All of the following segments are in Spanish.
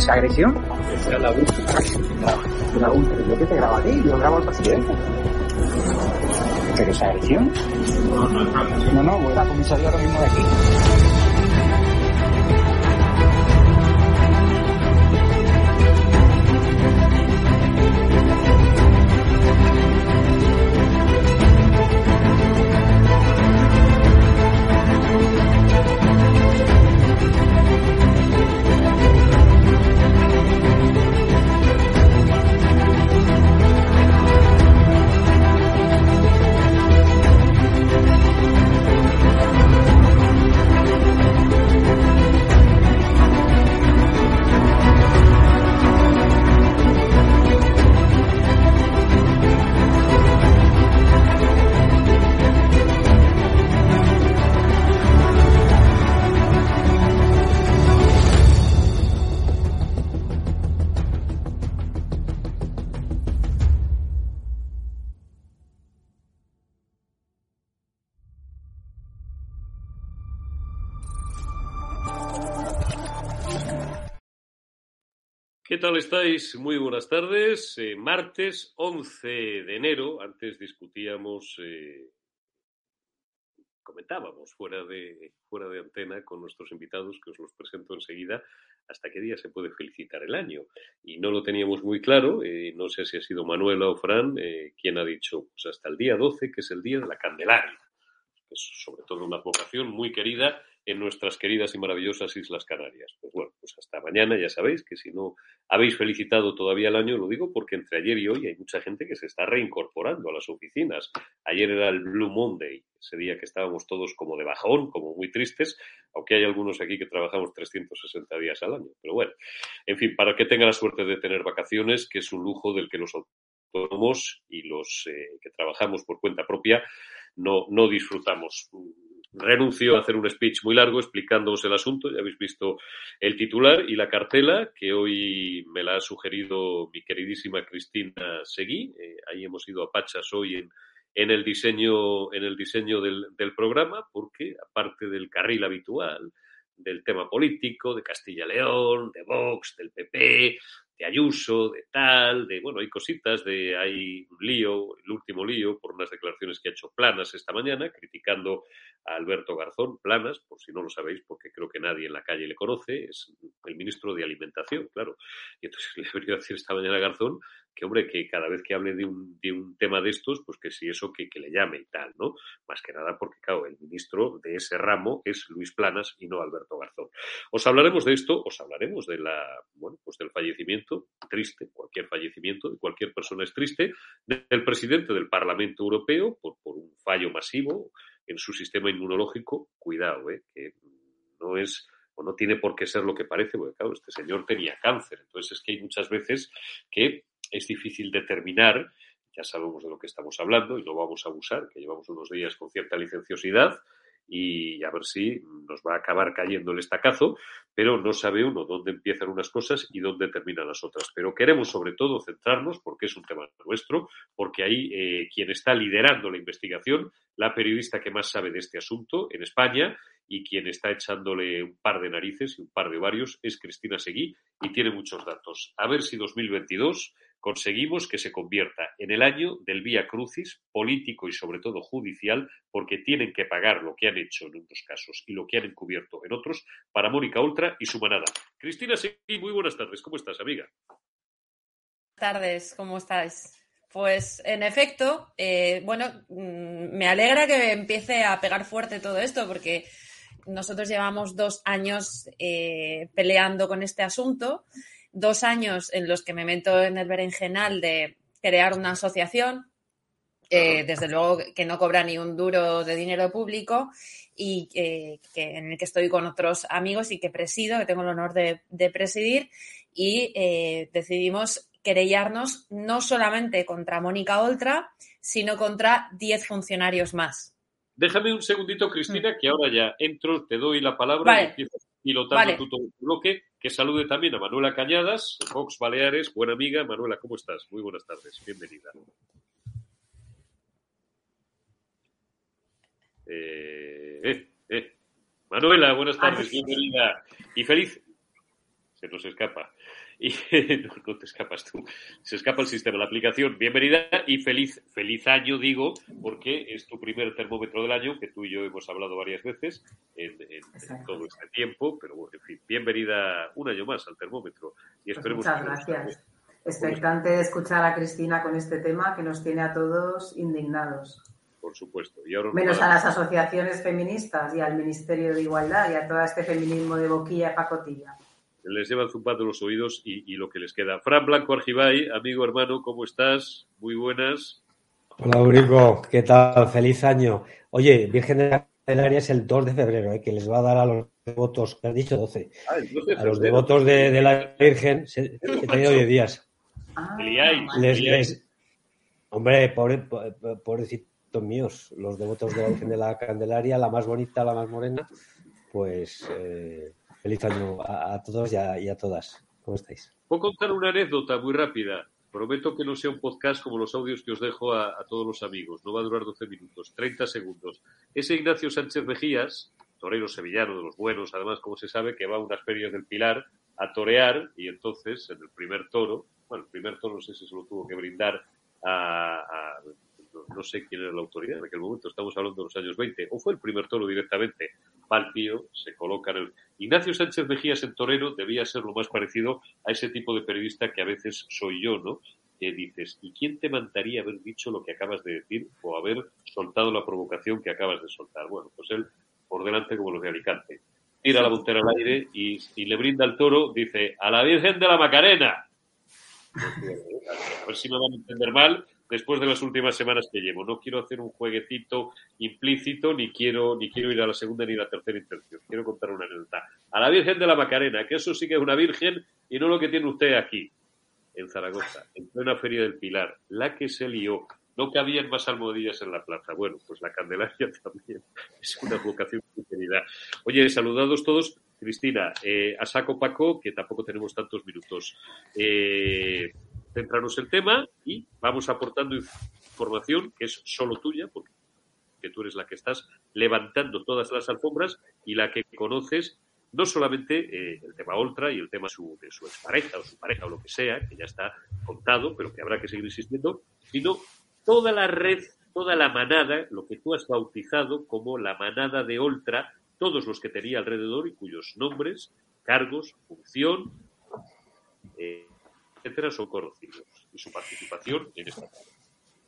esa agresión? Esa es la última. La última. Yo que te grabo a ti, yo grabo al presidente. ¿Pero esa agresión? No, no, no. No, no, voy a la comisaría ahora mismo de aquí. Estáis? Muy buenas tardes. Eh, martes 11 de enero, antes discutíamos, eh, comentábamos fuera de, fuera de antena con nuestros invitados, que os los presento enseguida, hasta qué día se puede felicitar el año. Y no lo teníamos muy claro, eh, no sé si ha sido Manuela o Fran eh, quien ha dicho, pues hasta el día 12, que es el día de la Candelaria, es sobre todo una vocación muy querida en nuestras queridas y maravillosas Islas Canarias. Pues bueno, pues hasta mañana ya sabéis que si no habéis felicitado todavía el año, lo digo porque entre ayer y hoy hay mucha gente que se está reincorporando a las oficinas. Ayer era el Blue Monday, ese día que estábamos todos como de bajón, como muy tristes, aunque hay algunos aquí que trabajamos 360 días al año. Pero bueno, en fin, para que tengan la suerte de tener vacaciones, que es un lujo del que los autónomos y los eh, que trabajamos por cuenta propia no, no disfrutamos renuncio a hacer un speech muy largo explicándoos el asunto. Ya habéis visto el titular y la cartela que hoy me la ha sugerido mi queridísima Cristina Seguí. Eh, ahí hemos ido a Pachas hoy en, en el diseño, en el diseño del, del programa, porque aparte del carril habitual, del tema político, de Castilla León, de Vox, del PP, de Ayuso, de tal, de, bueno, hay cositas, de, hay un lío, el último lío, por unas declaraciones que ha hecho Planas esta mañana, criticando a Alberto Garzón, Planas, por si no lo sabéis, porque creo que nadie en la calle le conoce, es el ministro de Alimentación, claro. Y entonces le he venido a decir esta mañana a Garzón que, hombre, que cada vez que hable de un, de un tema de estos, pues que si eso, que, que le llame y tal, ¿no? Más que nada porque, claro, el ministro de ese ramo es Luis Planas y no Alberto Garzón. Os hablaremos de esto, os hablaremos de la, bueno, pues del fallecimiento, triste, cualquier fallecimiento de cualquier persona es triste, del presidente del Parlamento Europeo por, por un fallo masivo en su sistema inmunológico. Cuidado, ¿eh? que no es o no tiene por qué ser lo que parece, porque claro, este señor tenía cáncer. Entonces es que hay muchas veces que es difícil determinar, ya sabemos de lo que estamos hablando y no vamos a abusar, que llevamos unos días con cierta licenciosidad y a ver si nos va a acabar cayendo el estacazo, pero no sabe uno dónde empiezan unas cosas y dónde terminan las otras. Pero queremos sobre todo centrarnos, porque es un tema nuestro, porque ahí eh, quien está liderando la investigación, la periodista que más sabe de este asunto en España y quien está echándole un par de narices y un par de varios es Cristina Seguí y tiene muchos datos. A ver si 2022 conseguimos que se convierta en el año del vía crucis político y sobre todo judicial, porque tienen que pagar lo que han hecho en unos casos y lo que han encubierto en otros para Mónica Ultra y su manada. Cristina Seguí, muy buenas tardes. ¿Cómo estás, amiga? Buenas tardes, ¿cómo estáis? Pues en efecto, eh, bueno, mm, me alegra que empiece a pegar fuerte todo esto, porque nosotros llevamos dos años eh, peleando con este asunto dos años en los que me meto en el berenjenal de crear una asociación, eh, desde luego que no cobra ni un duro de dinero público y que en el que estoy con otros amigos y que presido, que tengo el honor de, presidir y eh, decidimos querellarnos no solamente contra Mónica Oltra, sino contra 10 funcionarios más. Déjame un segundito, Cristina, mm. que ahora ya entro, te doy la palabra y empiezas pilotando tú todo tu bloque. Que salude también a Manuela Cañadas, Fox Baleares, buena amiga. Manuela, ¿cómo estás? Muy buenas tardes, bienvenida. Eh, eh, eh. Manuela, buenas tardes, bienvenida. Y feliz. Se nos escapa y no, te escapas tú, se escapa el sistema, la aplicación. Bienvenida y feliz, feliz año, digo, porque es tu primer termómetro del año, que tú y yo hemos hablado varias veces en, todo este tiempo, pero bueno, en fin, bienvenida un año más al termómetro. Y pues esperemos muchas gracias. Expectante de escuchar a Cristina con este tema que nos tiene a todos indignados. Por supuesto. Menos a las asociaciones feministas y al Ministerio de Igualdad y a todo este feminismo de boquilla y pacotilla les llevan zumbando los oídos y, lo que les queda. Fran Blanco Argibay, amigo hermano, ¿cómo estás? Muy buenas. Hola, Urico, ¿qué tal? Feliz año. Oye, Virgen de la Candelaria es el 2 de febrero, ¿eh? que les va a dar a los devotos, ¿qué has dicho 12? Ah, a los devotos de, la Virgen, se, he tenido 10 días. Ah, hombre, pobre, pobrecitos míos, los devotos de la Virgen de la Candelaria, la más bonita, la más morena, pues... Eh, Feliz año a, todos y a, todas. ¿Cómo estáis? Puedo contar una anécdota muy rápida. Prometo que no sea un podcast como los audios que os dejo a, todos los amigos. No va a durar 12 minutos, 30 segundos. Ese Ignacio Sánchez Mejías, torero sevillano de los buenos, además, como se sabe, que va a unas ferias del Pilar a torear y entonces en el primer toro, bueno, el primer toro no sé si se lo tuvo que brindar a, no, sé quién era la autoridad en aquel momento, estamos hablando de los años 20, o fue el primer toro directamente, tío, se coloca en el... Ignacio Sánchez Mejías en Torero debía ser lo más parecido a ese tipo de periodista que a veces soy yo, ¿no? Que dices, ¿y quién te mandaría haber dicho lo que acabas de decir o haber soltado la provocación que acabas de soltar? Bueno, pues él por delante como los de Alicante. Tira la montera al aire y, y le brinda al toro, dice, a la Virgen de la Macarena. A ver si me van a entender mal, después de las últimas semanas que llevo. No quiero hacer un jueguecito implícito, ni quiero, ni quiero ir a la segunda ni a la tercera intención. Quiero contar una anécdota. A la Virgen de la Macarena, que eso sí que es una virgen y no lo que tiene usted aquí, en Zaragoza, en plena Feria del Pilar, la que se lió. No cabían más almohadillas en la plaza. Bueno, pues la Candelaria también es una vocación muy querida. Oye, saludados todos. Cristina, eh, a saco Paco, que tampoco tenemos tantos minutos. Eh, centrarnos el tema y vamos aportando información que es solo tuya, porque tú eres la que estás levantando todas las alfombras y la que conoces no solamente eh, el tema Oltra y el tema su, de su expareja o su pareja o lo que sea, que ya está contado, pero que habrá que seguir insistiendo, sino toda la red, toda la manada, lo que tú has bautizado como la manada de Oltra, todos los que tenía alrededor y cuyos nombres, cargos, función, eh, etcétera, son conocidos y su participación en esta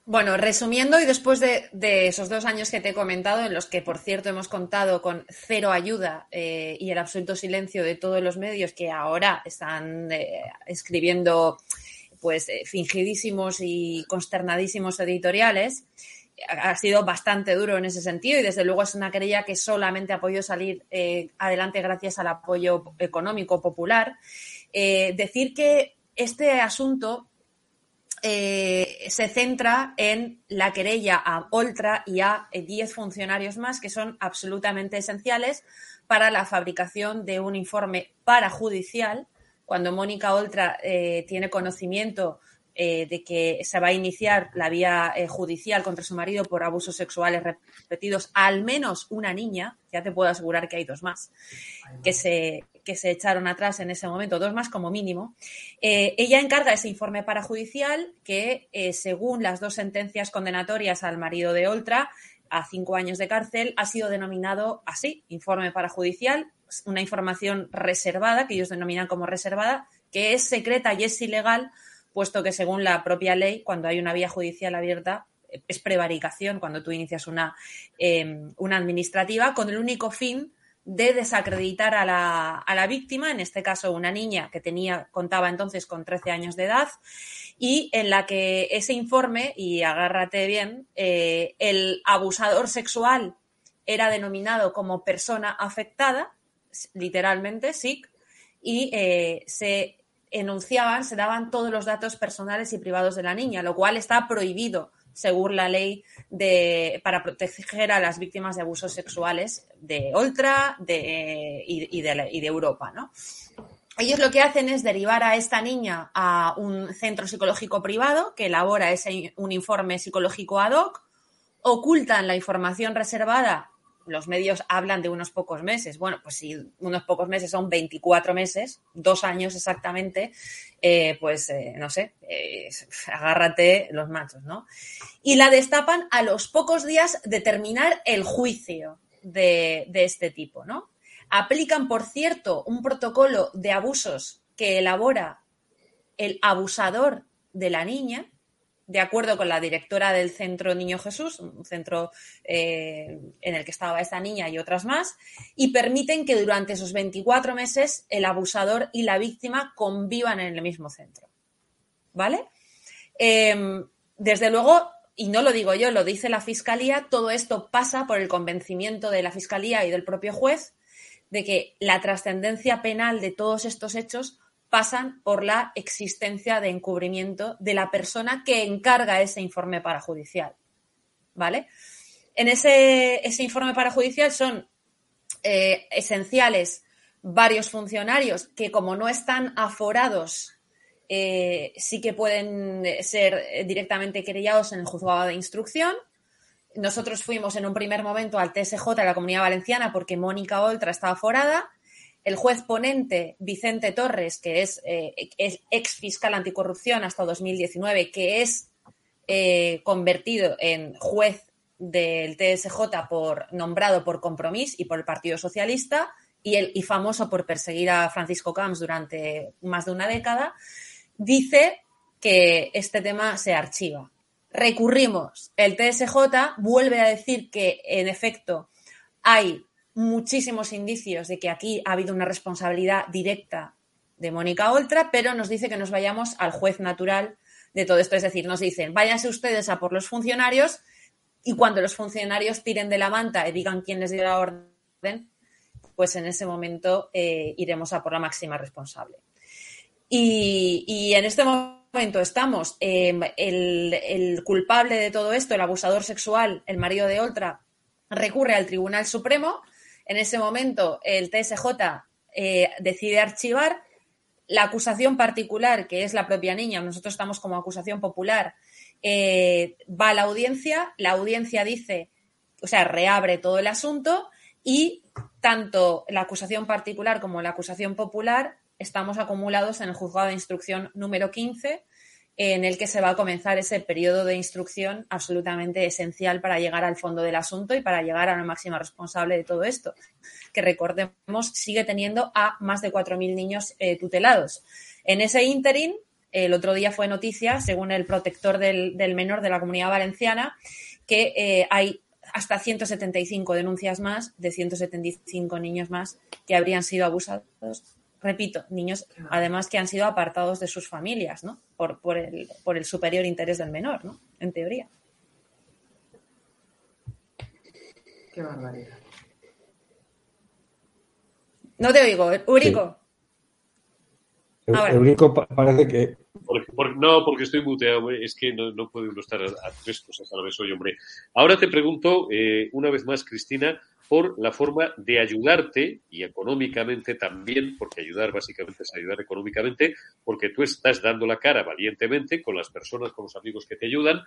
bueno, resumiendo, y después de, esos dos años que te he comentado, en los que, por cierto, hemos contado con cero ayuda eh, y el absoluto silencio de todos los medios que ahora están eh, escribiendo pues eh, fingidísimos y consternadísimos editoriales, ha sido bastante duro en ese sentido y desde luego es una querella que solamente ha podido salir adelante gracias al apoyo económico popular. decir que este asunto eh, se centra en la querella a Oltra y a 10 eh, funcionarios más que son absolutamente esenciales para la fabricación de un informe parajudicial. Cuando Mónica Oltra eh, tiene conocimiento de que se va a iniciar la vía judicial contra su marido por abusos sexuales repetidos, al menos una niña, ya te puedo asegurar que hay dos más, que se, que se echaron atrás en ese momento, dos más como mínimo, eh, ella encarga ese informe parajudicial que, eh, según las dos sentencias condenatorias al marido de Oltra, a cinco años de cárcel, ha sido denominado así, informe parajudicial, una información reservada, que ellos denominan como reservada, que es secreta y es ilegal, puesto que según la propia ley, cuando hay una vía judicial abierta, es prevaricación cuando tú inicias una, eh, una administrativa, con el único fin de desacreditar a la, a la, víctima, en este caso una niña que tenía, contaba entonces con 13 años de edad, y en la que ese informe, y agárrate bien, eh, el abusador sexual era denominado como persona afectada, literalmente, SIC, y eh, se enunciaban, se daban todos los datos personales y privados de la niña, lo cual está prohibido según la ley de, para proteger a las víctimas de abusos sexuales de Oltra de, y, de, y, de, Europa. ¿no? Ellos lo que hacen es derivar a esta niña a un centro psicológico privado que elabora ese, un informe psicológico ad hoc, ocultan la información reservada los medios hablan de unos pocos meses. Bueno, pues si unos pocos meses son 24 meses, dos años exactamente, eh, pues eh, no sé, eh, agárrate los machos, ¿no? Y la destapan a los pocos días de terminar el juicio de, de este tipo, ¿no? Aplican, por cierto, un protocolo de abusos que elabora el abusador de la niña, de acuerdo con la directora del Centro Niño Jesús, un centro eh, en el que estaba esta niña y otras más, y permiten que durante esos 24 meses el abusador y la víctima convivan en el mismo centro. ¿Vale? Em, desde luego, y no lo digo yo, lo dice la Fiscalía, todo esto pasa por el convencimiento de la Fiscalía y del propio juez de que la trascendencia penal de todos estos hechos pasan por la existencia de encubrimiento de la persona que encarga ese informe parajudicial. ¿Vale? En ese, ese informe parajudicial son eh, esenciales varios funcionarios que, como no están aforados, eh, sí que pueden ser directamente querellados en el juzgado de instrucción. Nosotros fuimos en un primer momento al TSJ de la Comunidad Valenciana porque Mónica Oltra estaba aforada el juez ponente Vicente Torres, que es, eh, ex fiscal anticorrupción hasta 2019, que es eh, convertido en juez del TSJ por nombrado por Compromís y por el Partido Socialista y, y famoso por perseguir a Francisco Camps durante más de una década, dice que este tema se archiva. Recurrimos. El TSJ vuelve a decir que, en efecto, hay muchísimos indicios de que aquí ha habido una responsabilidad directa de Mónica Oltra, pero nos dice que nos vayamos al juez natural de todo esto. Es decir, nos dicen, váyanse ustedes a por los funcionarios y cuando los funcionarios tiren de la manta y digan quién les dio la orden, pues en ese momento eh, iremos a por la máxima responsable. Y, en este momento estamos, el, el culpable de todo esto, el abusador sexual, el marido de Oltra, recurre al Tribunal Supremo en ese momento, el TSJ eh, decide archivar la acusación particular, que es la propia niña, nosotros estamos como acusación popular, eh, va a la audiencia, la audiencia dice, o sea, reabre todo el asunto y tanto la acusación particular como la acusación popular estamos acumulados en el juzgado de instrucción número 15, en el que se va a comenzar ese periodo de instrucción absolutamente esencial para llegar al fondo del asunto y para llegar a la máxima responsable de todo esto, que recordemos sigue teniendo a más de 4.000 niños eh, tutelados. En ese ínterin, el otro día fue noticia, según el protector del, menor de la comunidad valenciana, que eh, hay hasta 175 denuncias más de 175 niños más que habrían sido abusados repito, niños además que han sido apartados de sus familias, ¿no? Por, por, el, por el superior interés del menor, ¿no? En teoría. Qué barbaridad. No te oigo, Urico. Eurico parece que. no, porque estoy muteado. Es que no, no puede uno estar a, tres cosas a la vez hoy, hombre. Ahora te pregunto, eh, una vez más, Cristina, por la forma de ayudarte y económicamente también, porque ayudar básicamente es ayudar económicamente, porque tú estás dando la cara valientemente con las personas, con los amigos que te ayudan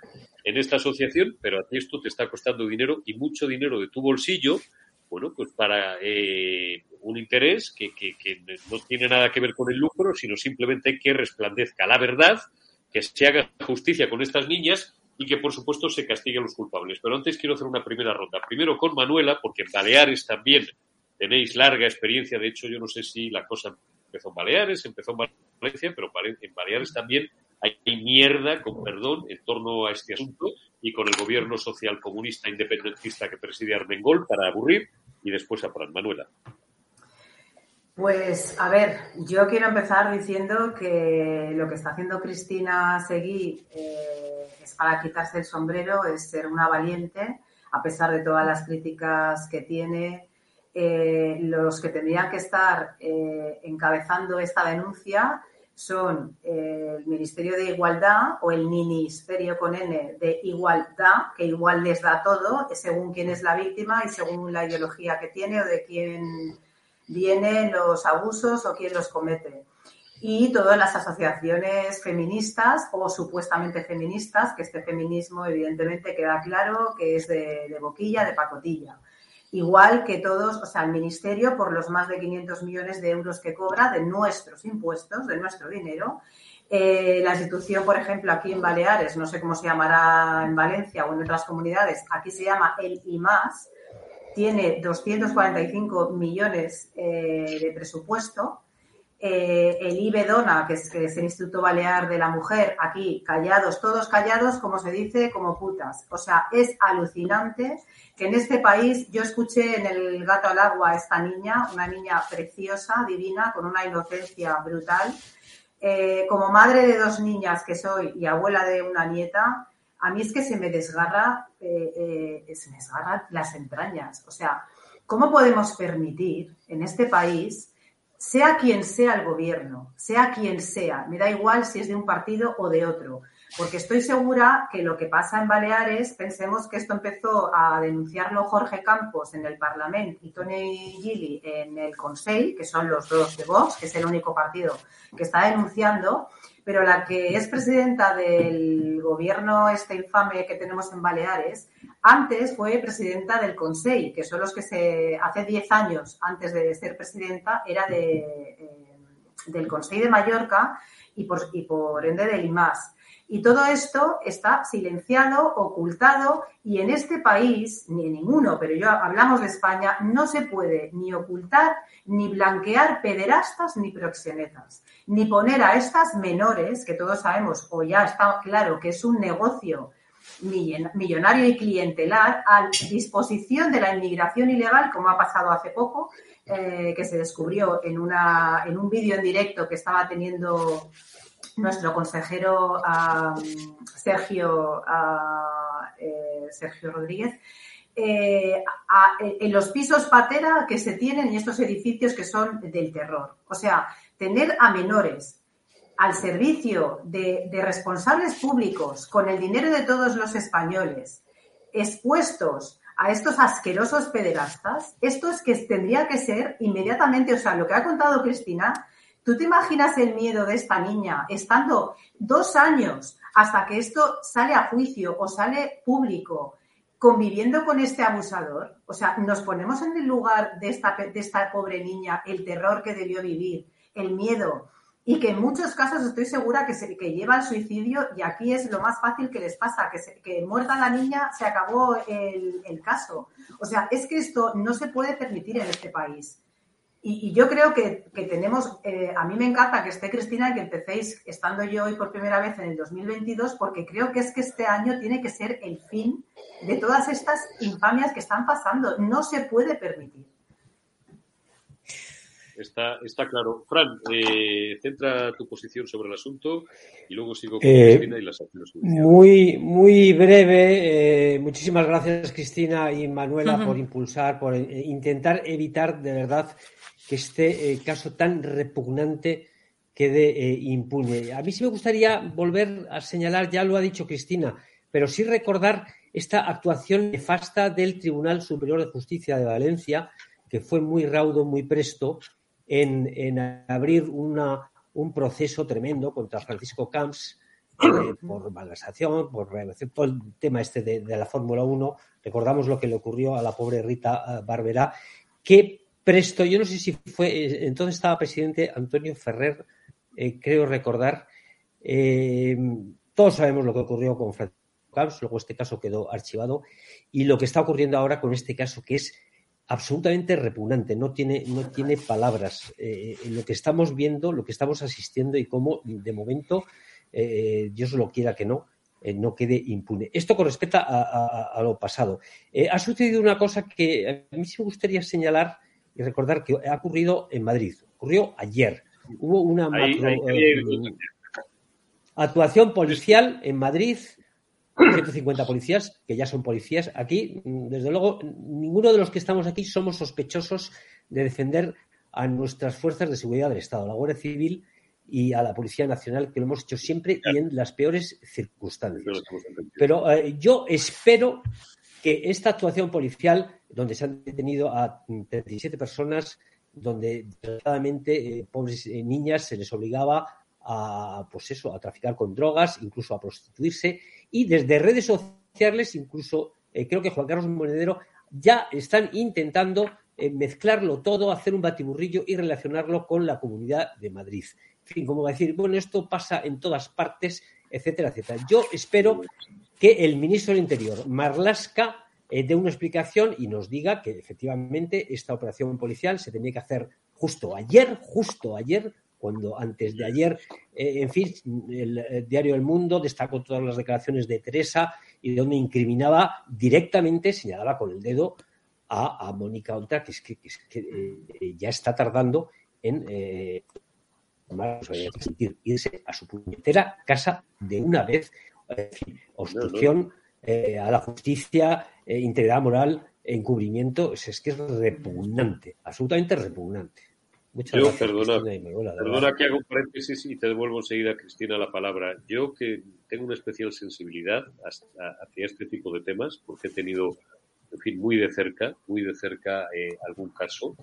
en esta asociación, pero a ti esto te está costando dinero y mucho dinero de tu bolsillo, bueno, pues para eh, un interés que, que, que no tiene nada que ver con el lucro, sino simplemente que resplandezca la verdad, que se haga justicia con estas niñas y que, por supuesto, se castiguen los culpables. Pero antes quiero hacer una primera ronda. Primero con Manuela, porque en Baleares también tenéis larga experiencia. De hecho, yo no sé si la cosa empezó en Baleares, empezó en Valencia, pero en Baleares también hay mierda, con perdón, en torno a este asunto y con el gobierno social comunista independentista que preside Armengol para aburrir y después a Fran. Manuela. Pues a ver, yo quiero empezar diciendo que lo que está haciendo Cristina Seguí eh, es para quitarse el sombrero, es ser una valiente, a pesar de todas las críticas que tiene. Eh, los que tendrían que estar eh, encabezando esta denuncia son el Ministerio de Igualdad o el Ministerio con N de Igualdad, que igual les da todo, según quién es la víctima y según la ideología que tiene o de quién vienen los abusos o quién los comete. Y todas las asociaciones feministas o supuestamente feministas, que este feminismo evidentemente queda claro que es de, boquilla, de pacotilla. Igual que todos, o sea, el Ministerio, por los más de 500 millones de euros que cobra de nuestros impuestos, de nuestro dinero, eh, la institución, por ejemplo, aquí en Baleares, no sé cómo se llamará en Valencia o en otras comunidades, aquí se llama el IMAS, tiene 245 millones eh, de presupuesto. Eh, el IBEDONA, que es, que es, el Instituto Balear de la Mujer, aquí callados, todos callados, como se dice, como putas. O sea, es alucinante que en este país yo escuché en el gato al agua a esta niña, una niña preciosa, divina, con una inocencia brutal. Eh, como madre de dos niñas que soy y abuela de una nieta, a mí es que se me desgarra, eh, eh, se me las entrañas. O sea, ¿cómo podemos permitir en este país, sea quien sea el gobierno, sea quien sea, me da igual si es de un partido o de otro, porque estoy segura que lo que pasa en Baleares, pensemos que esto empezó a denunciarlo Jorge Campos en el Parlamento y Tony Gili en el Consejo, que son los dos de Vox, que es el único partido que está denunciando, pero la que es presidenta del gobierno este infame que tenemos en Baleares, antes fue presidenta del Consell, que son los que se hace 10 años antes de ser presidenta era de, eh, del Consell de Mallorca y por, y por ende del IMAS. Y todo esto está silenciado, ocultado, y en este país, ni en ninguno, pero yo hablamos de España, no se puede ni ocultar ni blanquear pederastas ni proxenetas, ni poner a estas menores, que todos sabemos, o ya está claro que es un negocio millonario y clientelar, a disposición de la inmigración ilegal, como ha pasado hace poco, eh, que se descubrió en, una, en un vídeo en directo que estaba teniendo nuestro consejero Sergio, eh, Sergio Rodríguez, eh, en los pisos patera que se tienen en estos edificios que son del terror. O sea, tener a menores al servicio de, de responsables públicos con el dinero de todos los españoles expuestos a estos asquerosos pederastas, esto es que tendría que ser inmediatamente, o sea, lo que ha contado Cristina, ¿Tú te imaginas el miedo de esta niña estando dos años hasta que esto sale a juicio o sale público conviviendo con este abusador, o sea, nos ponemos en el lugar de esta, pobre niña, el terror que debió vivir, el miedo, y que en muchos casos estoy segura que, se, lleva al suicidio y aquí es lo más fácil que les pasa, que, se, que muerta la niña se acabó el, el, caso. O sea, es que esto no se puede permitir en este país. Y, y yo creo que, que tenemos, eh, a mí me encanta que esté Cristina y que empecéis estando yo hoy por primera vez en el 2022, porque creo que es que este año tiene que ser el fin de todas estas infamias que están pasando. No se puede permitir. Está, está claro. Fran, eh, centra tu posición sobre el asunto y luego sigo con eh, Cristina y las acciones Muy, muy breve. Eh, muchísimas gracias, Cristina y Manuela, uh -huh. por impulsar, por eh, intentar evitar de verdad que este eh, caso tan repugnante quede eh, impune. A mí sí me gustaría volver a señalar, ya lo ha dicho Cristina, pero sí recordar esta actuación nefasta del Tribunal Superior de Justicia de Valencia, que fue muy raudo, muy presto, en, en abrir una, un proceso tremendo contra Francisco Camps eh, por malversación, por, por, el tema este de, de la Fórmula 1. Recordamos lo que le ocurrió a la pobre Rita Barberá, que presto, yo no sé si fue, eh, entonces estaba presidente Antonio Ferrer, eh, creo recordar, eh, todos sabemos lo que ocurrió con Francisco Camps, luego este caso quedó archivado, y lo que está ocurriendo ahora con este caso que es absolutamente repugnante, no tiene, no tiene palabras. Lo que estamos viendo, lo que estamos asistiendo y cómo de momento, Dios lo quiera que no, no quede impune. Esto con respecto a, lo pasado. Ha sucedido una cosa que a mí sí me gustaría señalar y recordar que ha ocurrido en Madrid. Ocurrió ayer. Hubo una ahí, macro, ahí, ahí, actuación policial en Madrid 150 policías, que ya son policías. Aquí, desde luego, ninguno de los que estamos aquí somos sospechosos de defender a nuestras fuerzas de seguridad del Estado, a la Guardia Civil y a la Policía Nacional, que lo hemos hecho siempre y en las peores circunstancias. Pero eh, yo espero que esta actuación policial, donde se han detenido a 37 personas, donde desgraciadamente eh, pobres eh, niñas se les obligaba a, pues eso, a traficar con drogas, incluso a prostituirse, y desde redes sociales, incluso eh, creo que Juan Carlos Monedero ya están intentando eh, mezclarlo todo, hacer un batiburrillo y relacionarlo con la comunidad de Madrid. En fin, como decir, bueno, esto pasa en todas partes, etcétera, etcétera. Yo espero que el ministro del Interior, Marlasca, eh, dé una explicación y nos diga que efectivamente esta operación policial se tenía que hacer justo ayer, justo ayer, cuando antes de ayer, eh, en fin, el, el, diario El Mundo destacó todas las declaraciones de Teresa y donde incriminaba directamente, señalaba con el dedo a, a Mónica Oltra, que es que, eh, ya está tardando en eh, irse a su puñetera casa de una vez. obstrucción eh, a la justicia, eh, integridad moral, encubrimiento, es, es que es repugnante, absolutamente repugnante. Muchas Yo, gracias, perdona, perdona que hago un paréntesis y te devuelvo enseguida, Cristina, la palabra. Yo que tengo una especial sensibilidad hasta, hacia este tipo de temas, porque he tenido, en fin, muy de cerca, muy de cerca eh, algún caso.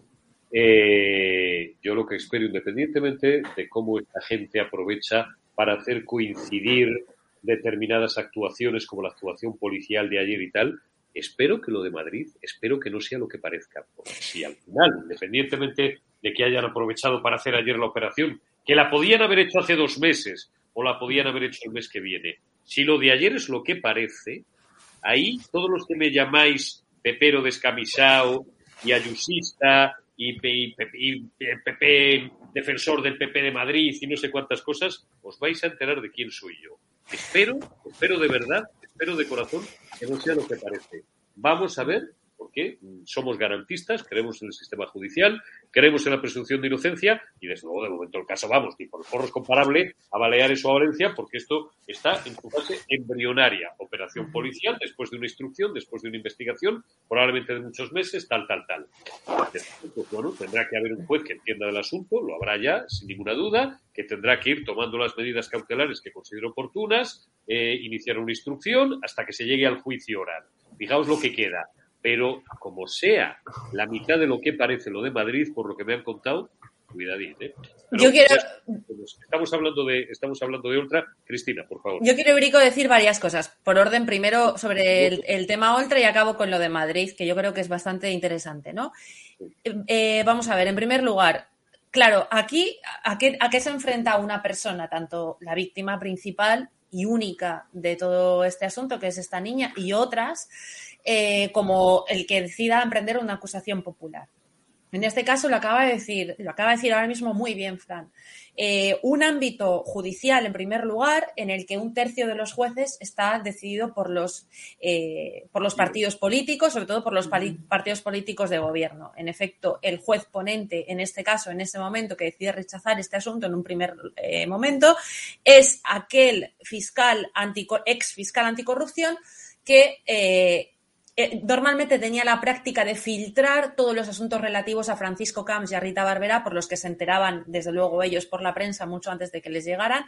Eh, yo lo que espero, independientemente de cómo esta gente aprovecha para hacer coincidir determinadas actuaciones, como la actuación policial de ayer y tal, espero que lo de Madrid, espero que no sea lo que parezca. Porque si al final, independientemente de que hayan aprovechado para hacer ayer la operación, que la podían haber hecho hace dos meses o la podían haber hecho el mes que viene. Si lo de ayer es lo que parece, ahí todos los que me llamáis pepero descamisado y ayusista y, y, y, Pepe defensor del PP de Madrid y no sé cuántas cosas, os vais a enterar de quién soy yo. Espero, espero de verdad, espero de corazón que no sea lo que parece. Vamos a ver porque somos garantistas, creemos en el sistema judicial, creemos en la presunción de inocencia y desde luego de momento el caso vamos, ni por el forro es comparable a Baleares o a Valencia porque esto está en su fase embrionaria, operación policial, después de una instrucción, después de una investigación, probablemente de muchos meses, tal, tal, tal. Pues, bueno, tendrá que haber un juez que entienda del asunto, lo habrá ya, sin ninguna duda, que tendrá que ir tomando las medidas cautelares que considere oportunas, eh, iniciar una instrucción hasta que se llegue al juicio oral. Fijaos lo que queda pero como sea la mitad de lo que parece lo de Madrid, por lo que me han contado, cuidadito. ¿eh? yo quiero... Estamos hablando, de, estamos hablando de Ultra. Cristina, por favor. Yo quiero, Brico, decir varias cosas. Por orden, primero sobre el, tema Ultra y acabo con lo de Madrid, que yo creo que es bastante interesante, ¿no? Eh, vamos a ver, en primer lugar, claro, aquí, ¿a qué, ¿a qué se enfrenta una persona, tanto la víctima principal y única de todo este asunto, que es esta niña, y otras, eh, como el que decida emprender una acusación popular. En este caso lo acaba de decir, lo acaba de decir ahora mismo muy bien, Fran. Eh, un ámbito judicial, en primer lugar, en el que un tercio de los jueces está decidido por los, eh, por los partidos políticos, sobre todo por los partidos políticos de gobierno. En efecto, el juez ponente, en este caso, en ese momento, que decide rechazar este asunto en un primer eh, momento, es aquel fiscal ex fiscal anticorrupción que eh, normalmente tenía la práctica de filtrar todos los asuntos relativos a Francisco Camps y a Rita Barberá, por los que se enteraban, desde luego, ellos por la prensa mucho antes de que les llegaran,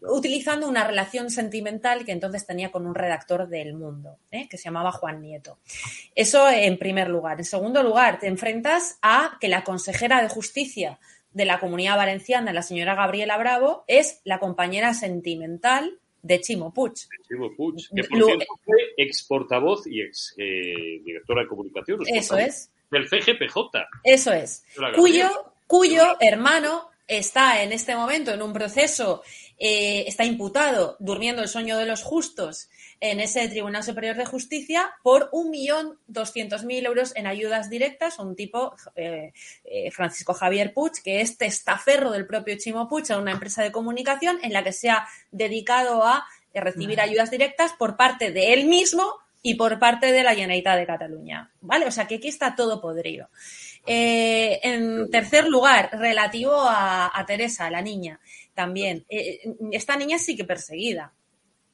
utilizando una relación sentimental que entonces tenía con un redactor del Mundo, ¿eh? que se llamaba Juan Nieto. Eso en primer lugar. En segundo lugar, te enfrentas a que la consejera de justicia de la comunidad valenciana, la señora Gabriela Bravo, es la compañera sentimental de Chimo Puig. Chimo Puig, que por cierto fue ex portavoz y ex eh, directora de comunicación. Eso es. Del CGPJ. Eso es. Cuyo, cuyo hermano está en este momento en un proceso, eh, está imputado durmiendo el sueño de los justos en ese Tribunal Superior de Justicia por 1.200.000 euros en ayudas directas un tipo, eh, eh, Francisco Javier Puig, que es testaferro del propio Chimo Puig en una empresa de comunicación en la que se ha dedicado a recibir ayudas directas por parte de él mismo y por parte de la Generalitat de Cataluña. ¿Vale? O sea que aquí está todo podrido. Eh, en tercer lugar, relativo a, Teresa, la niña, también. esta niña sí que perseguida.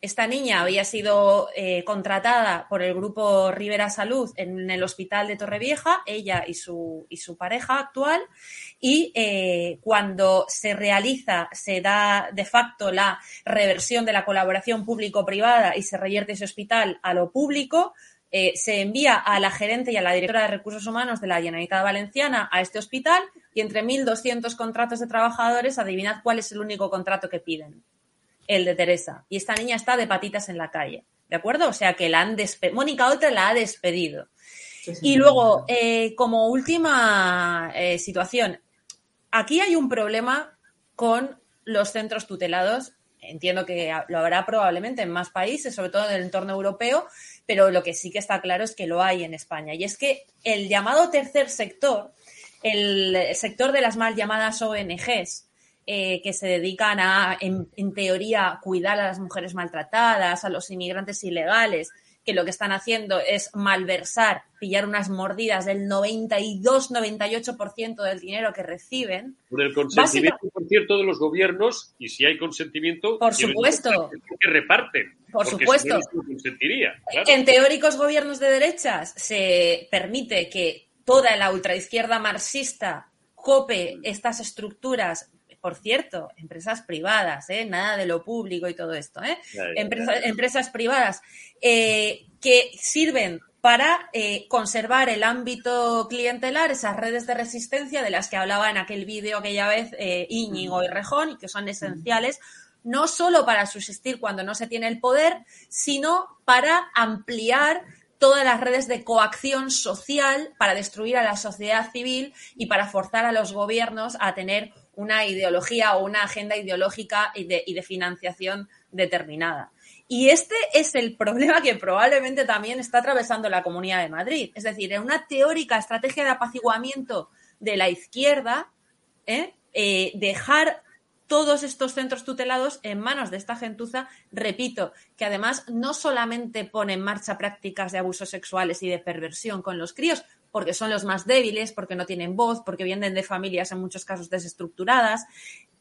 Esta niña había sido eh, contratada por el grupo Rivera Salud en el hospital de Torrevieja, ella y su, pareja actual, y eh, cuando se realiza, se da de facto la reversión de la colaboración público-privada y se revierte ese hospital a lo público, eh, se envía a la gerente y a la directora de recursos humanos de la Generalitat Valenciana a este hospital y entre 1.200 contratos de trabajadores, adivinad cuál es el único contrato que piden el de Teresa. Y esta niña está de patitas en la calle. ¿De acuerdo? O sea que la han despedido. Mónica Oltra la ha despedido. y luego, eh, como última eh, situación, aquí hay un problema con los centros tutelados. Entiendo que lo habrá probablemente en más países, sobre todo en el entorno europeo, pero lo que sí que está claro es que lo hay en España. Y es que el llamado tercer sector, el sector de las mal llamadas ONGs, eh, que se dedican a, en, teoría, cuidar a las mujeres maltratadas, a los inmigrantes ilegales, que lo que están haciendo es malversar, pillar unas mordidas del 92-98% del dinero que reciben. Por el consentimiento, por cierto, de los gobiernos, y si hay consentimiento, por supuesto. Que reparten. Por supuesto. En teóricos gobiernos de derechas se permite que toda la ultraizquierda marxista cope estas estructuras por cierto, empresas privadas, ¿eh? nada de lo público y todo esto, ¿eh? empresas privadas eh, que sirven para eh, conservar el ámbito clientelar, esas redes de resistencia de las que hablaba en aquel vídeo aquella vez Íñigo y Rejón, y que son esenciales, no solo para subsistir cuando no se tiene el poder, sino para ampliar todas las redes de coacción social para destruir a la sociedad civil y para forzar a los gobiernos a tener una ideología o una agenda ideológica y de, financiación determinada. Y este es el problema que probablemente también está atravesando la Comunidad de Madrid. Es decir, en una teórica estrategia de apaciguamiento de la izquierda, ¿eh? Eh, dejar todos estos centros tutelados en manos de esta gentuza, repito, que además no solamente pone en marcha prácticas de abusos sexuales y de perversión con los críos, porque son los más débiles, porque no tienen voz, porque vienen de familias en muchos casos desestructuradas,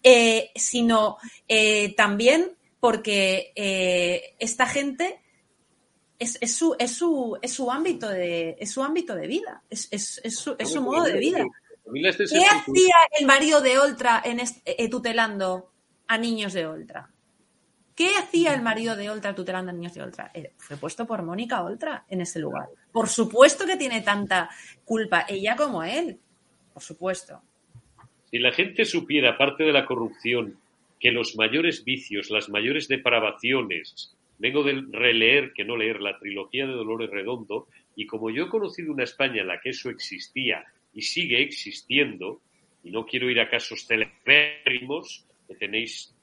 eh, sino eh, también porque eh, esta gente es, su, es, su, es, su, ámbito de, es su ámbito de vida, es, su, su, modo de vida. ¿Qué hacía el marido de Oltra en tutelando a niños de Oltra? ¿Qué hacía el marido de Oltra tutelando a niños de Oltra? Eh, fue puesto por Mónica Oltra en ese lugar. Por supuesto que tiene tanta culpa, ella como él. Por supuesto. Si la gente supiera, aparte de la corrupción, que los mayores vicios, las mayores depravaciones, vengo de releer, que no leer, la trilogía de Dolores Redondo, y como yo he conocido una España en la que eso existía y sigue existiendo, y no quiero ir a casos celebérrimos que tenéis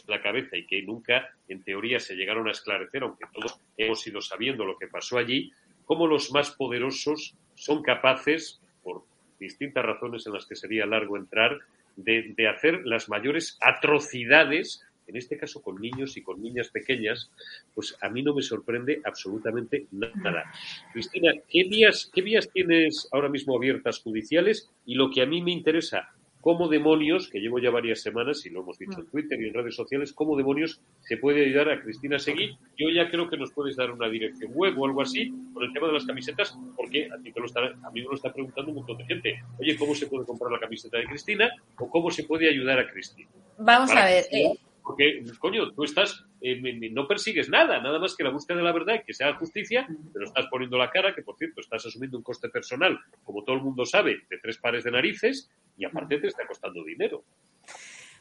en la cabeza y que nunca, en teoría, se llegaron a esclarecer, aunque todos hemos ido sabiendo lo que pasó allí, cómo los más poderosos son capaces, por distintas razones en las que sería largo entrar, de, de hacer las mayores atrocidades en este caso con niños y con niñas pequeñas, pues a mí no me sorprende absolutamente nada. Cristina, ¿qué vías, qué vías tienes ahora mismo abiertas judiciales? Y lo que a mí me interesa, cómo demonios, que llevo ya varias semanas y lo hemos dicho en Twitter y en redes sociales, cómo demonios se puede ayudar a Cristina Seguí. Yo ya creo que nos puedes dar una dirección web o algo así con el tema de las camisetas, porque a, ti te lo está, a mí me lo está preguntando un montón de gente. Oye, ¿cómo se puede comprar la camiseta de Cristina o cómo se puede ayudar a Cristina? Vamos a ver. Eh, porque, coño, tú estás, eh, no persigues nada, nada más que la búsqueda de la verdad y que sea justicia, pero estás poniendo la cara, que por cierto, estás asumiendo un coste personal, como todo el mundo sabe, de tres pares de narices, y aparte te está costando dinero.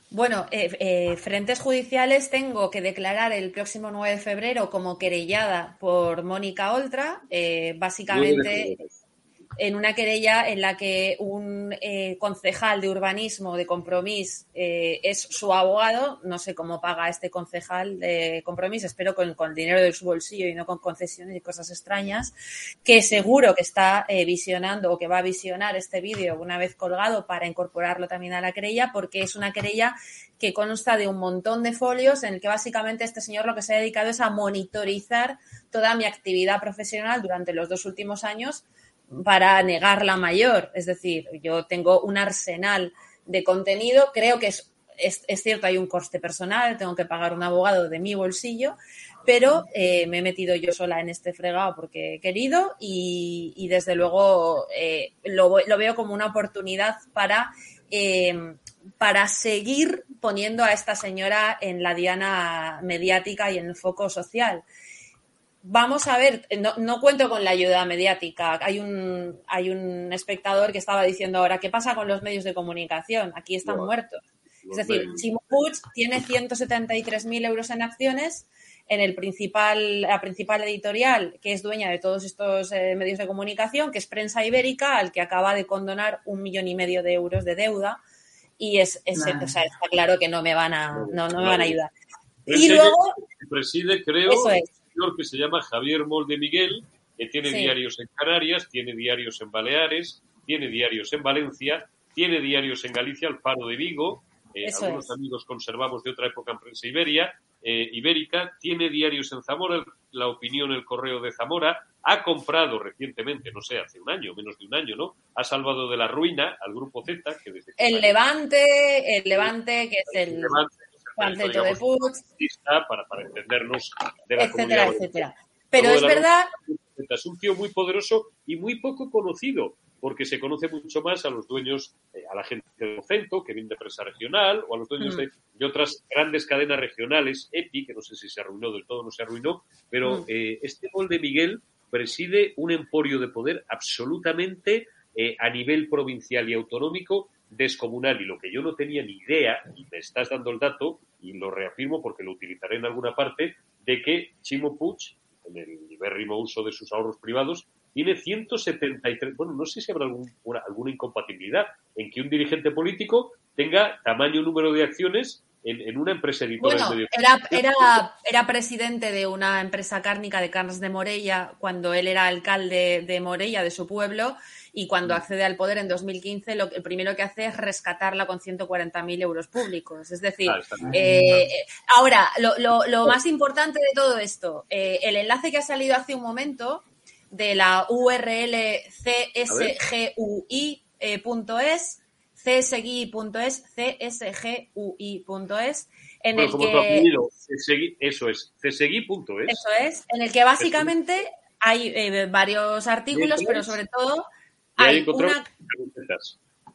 Bueno, eh, eh, frentes judiciales tengo que declarar el próximo 9 de febrero como querellada por Mónica Oltra. básicamente en una querella en la que un eh, concejal de urbanismo de Compromís eh, es su abogado. No sé cómo paga este concejal de Compromís, espero con, con dinero de su bolsillo y no con concesiones y cosas extrañas, que seguro que está eh, visionando o que va a visionar este vídeo una vez colgado para incorporarlo también a la querella, porque es una querella que consta de un montón de folios en el que básicamente este señor lo que se ha dedicado es a monitorizar toda mi actividad profesional durante los dos últimos años para negar la mayor. Es decir, yo tengo un arsenal de contenido, creo que es, es, cierto, hay un coste personal, tengo que pagar un abogado de mi bolsillo, pero eh, me he metido yo sola en este fregado porque he querido y, desde luego eh, lo, lo, veo como una oportunidad para, eh, para seguir poniendo a esta señora en la diana mediática y en el foco social vamos a ver, no, no, cuento con la ayuda mediática. Hay un, hay un espectador que estaba diciendo ahora, ¿qué pasa con los medios de comunicación? Aquí están muertos. Es decir, Chimo Puig tiene 173.000 euros en acciones en el principal, la principal editorial que es dueña de todos estos eh, medios de comunicación, que es Prensa Ibérica, al que acaba de condonar un millón y medio de euros de deuda. Y es, es o sea, está claro que no me van a, no, no me van a ayudar. Y luego... Preside, creo, eso es que se llama Javier Molde Miguel, que tiene diarios en Canarias, tiene diarios en Baleares, tiene diarios en Valencia, tiene diarios en Galicia, Alfaro de Vigo, eh, algunos amigos conservamos de otra época en prensa Iberia, eh, ibérica, tiene diarios en Zamora, La Opinión, El Correo de Zamora, ha comprado recientemente, no sé, hace un año, menos de un año, ¿no? Ha salvado de la ruina al Grupo Z, que desde... El Levante, el Levante, que es el... Panfleto de Para, para entendernos de la etcétera, etcétera. Pero es verdad. Es un tío muy poderoso y muy poco conocido, porque se conoce mucho más a los dueños, eh, a la gente del centro, que viene de prensa regional, o a los dueños mm. de, otras grandes cadenas regionales, EPI, que no sé si se arruinó del todo, no se arruinó, pero mm. eh, este gol de Miguel preside un emporio de poder absolutamente eh, a nivel provincial y autonómico descomunal y lo que yo no tenía ni idea, y me estás dando el dato, y lo reafirmo porque lo utilizaré en alguna parte, de que Chimo Puig, en el libérrimo uso de sus ahorros privados, tiene 173, bueno, no sé si habrá alguna incompatibilidad en que un dirigente político tenga tamaño número de acciones en, una empresa editorial. Bueno, era, era, era, presidente de una empresa cárnica de carnes de Morella cuando él era alcalde de Morella, de su pueblo, y cuando mm. accede al poder en 2015, lo, el primero que hace es rescatarla con 140.000 euros públicos. Es decir, eh, ahora, lo, lo, lo, más importante de todo esto, eh, el enlace que ha salido hace un momento de la URL csgui.es, csgui.es, csgui.es, en el que... eso es, csgui.es. Eso es, en el que básicamente hay eh, varios artículos, pero sobre todo hay una,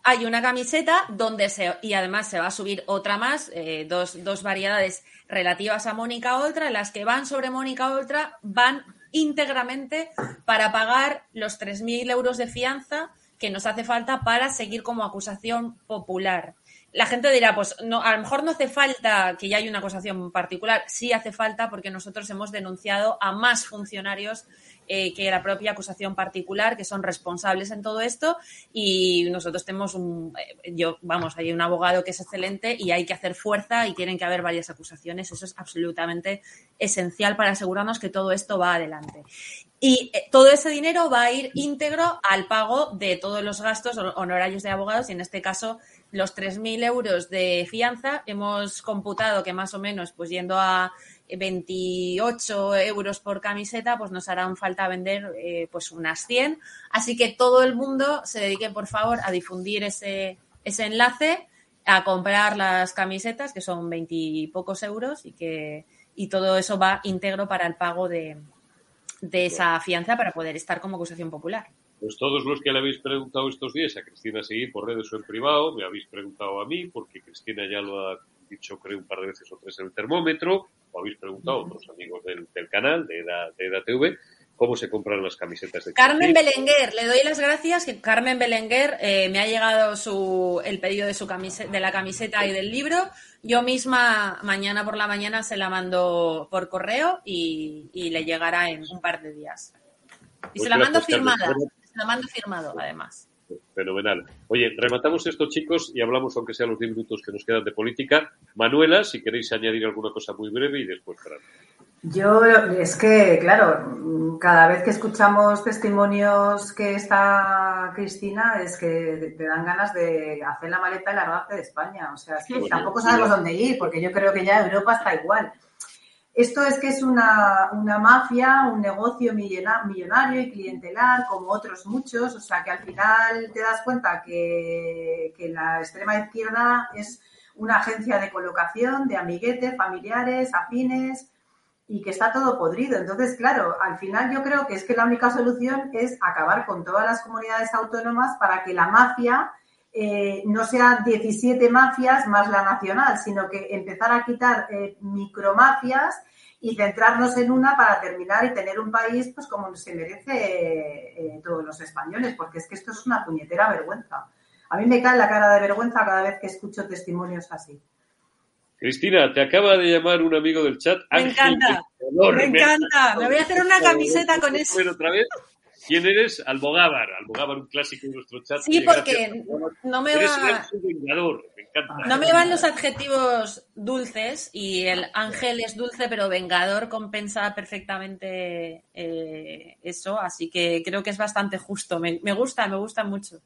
hay una camiseta donde se, y además se va a subir otra más, eh, dos, dos, variedades relativas a Mónica Oltra, las que van sobre Mónica Oltra van íntegramente para pagar los 3.000 euros de fianza que nos hace falta para seguir como acusación popular. La gente dirá, pues no, a lo mejor no hace falta que ya haya una acusación particular, sí hace falta porque nosotros hemos denunciado a más funcionarios eh, que la propia acusación particular, que son responsables en todo esto, y nosotros tenemos un, eh, yo, vamos, hay un abogado que es excelente y hay que hacer fuerza y tienen que haber varias acusaciones. Eso es absolutamente esencial para asegurarnos que todo esto va adelante. Y eh, todo ese dinero va a ir íntegro al pago de todos los gastos honorarios de abogados y en este caso los 3.000 euros de fianza. Hemos computado que más o menos, pues yendo a 28 euros por camiseta, pues nos harán falta vender eh, pues unas 100. Así que todo el mundo se dedique, por favor, a difundir ese, ese enlace, a comprar las camisetas, que son 20 y euros, y que y todo eso va íntegro para el pago de, de esa fianza para poder estar como acusación popular. Pues todos los que le habéis preguntado estos días a Cristina Seguí por redes o en privado, me habéis preguntado a mí, porque Cristina ya lo ha dicho creo un par de veces o tres en el termómetro, o habéis preguntado a otros amigos del, canal de EDA, de TV, cómo se compran las camisetas de Carmen Belenguer, le doy las gracias que Carmen Belenguer eh, me ha llegado su, el pedido de, su camiseta, de la camiseta y del libro. Yo misma mañana por la mañana se la mando por correo y, le llegará en un par de días. Y se la mando firmada, se la mando firmado además. Fenomenal. Oye, rematamos esto, chicos, y hablamos, aunque sean los 10 minutos que nos quedan de política. Manuela, si queréis añadir alguna cosa muy breve y después Fran. Yo, es que, claro, cada vez que escuchamos testimonios que está Cristina, es que te dan ganas de hacer la maleta y largarte de España. O sea, es que tampoco sabemos dónde ir, porque yo creo que ya Europa está igual. Esto es que es una, mafia, un negocio millonario y clientelar, como otros muchos. O sea, que al final te das cuenta que, la extrema izquierda es una agencia de colocación de amiguetes, familiares, afines y que está todo podrido. Entonces, claro, al final yo creo que es que la única solución es acabar con todas las comunidades autónomas para que la mafia eh, no sean 17 mafias más la nacional, sino que empezar a quitar eh, micromafias y centrarnos en una para terminar y tener un país pues como se merece eh, todos los españoles, porque es que esto es una puñetera vergüenza. A mí me cae la cara de vergüenza cada vez que escucho testimonios así. Cristina, te acaba de llamar un amigo del chat. Me encanta, me encanta. Me voy a hacer una camiseta con eso. otra vez. ¿Quién eres? Albogávar. Albogávar, un clásico de nuestro chat. Sí, porque no me va... No me van los adjetivos dulces y el ángel es dulce, pero vengador compensa perfectamente eh, eso, así que creo que es bastante justo. Me, gusta, me gusta mucho.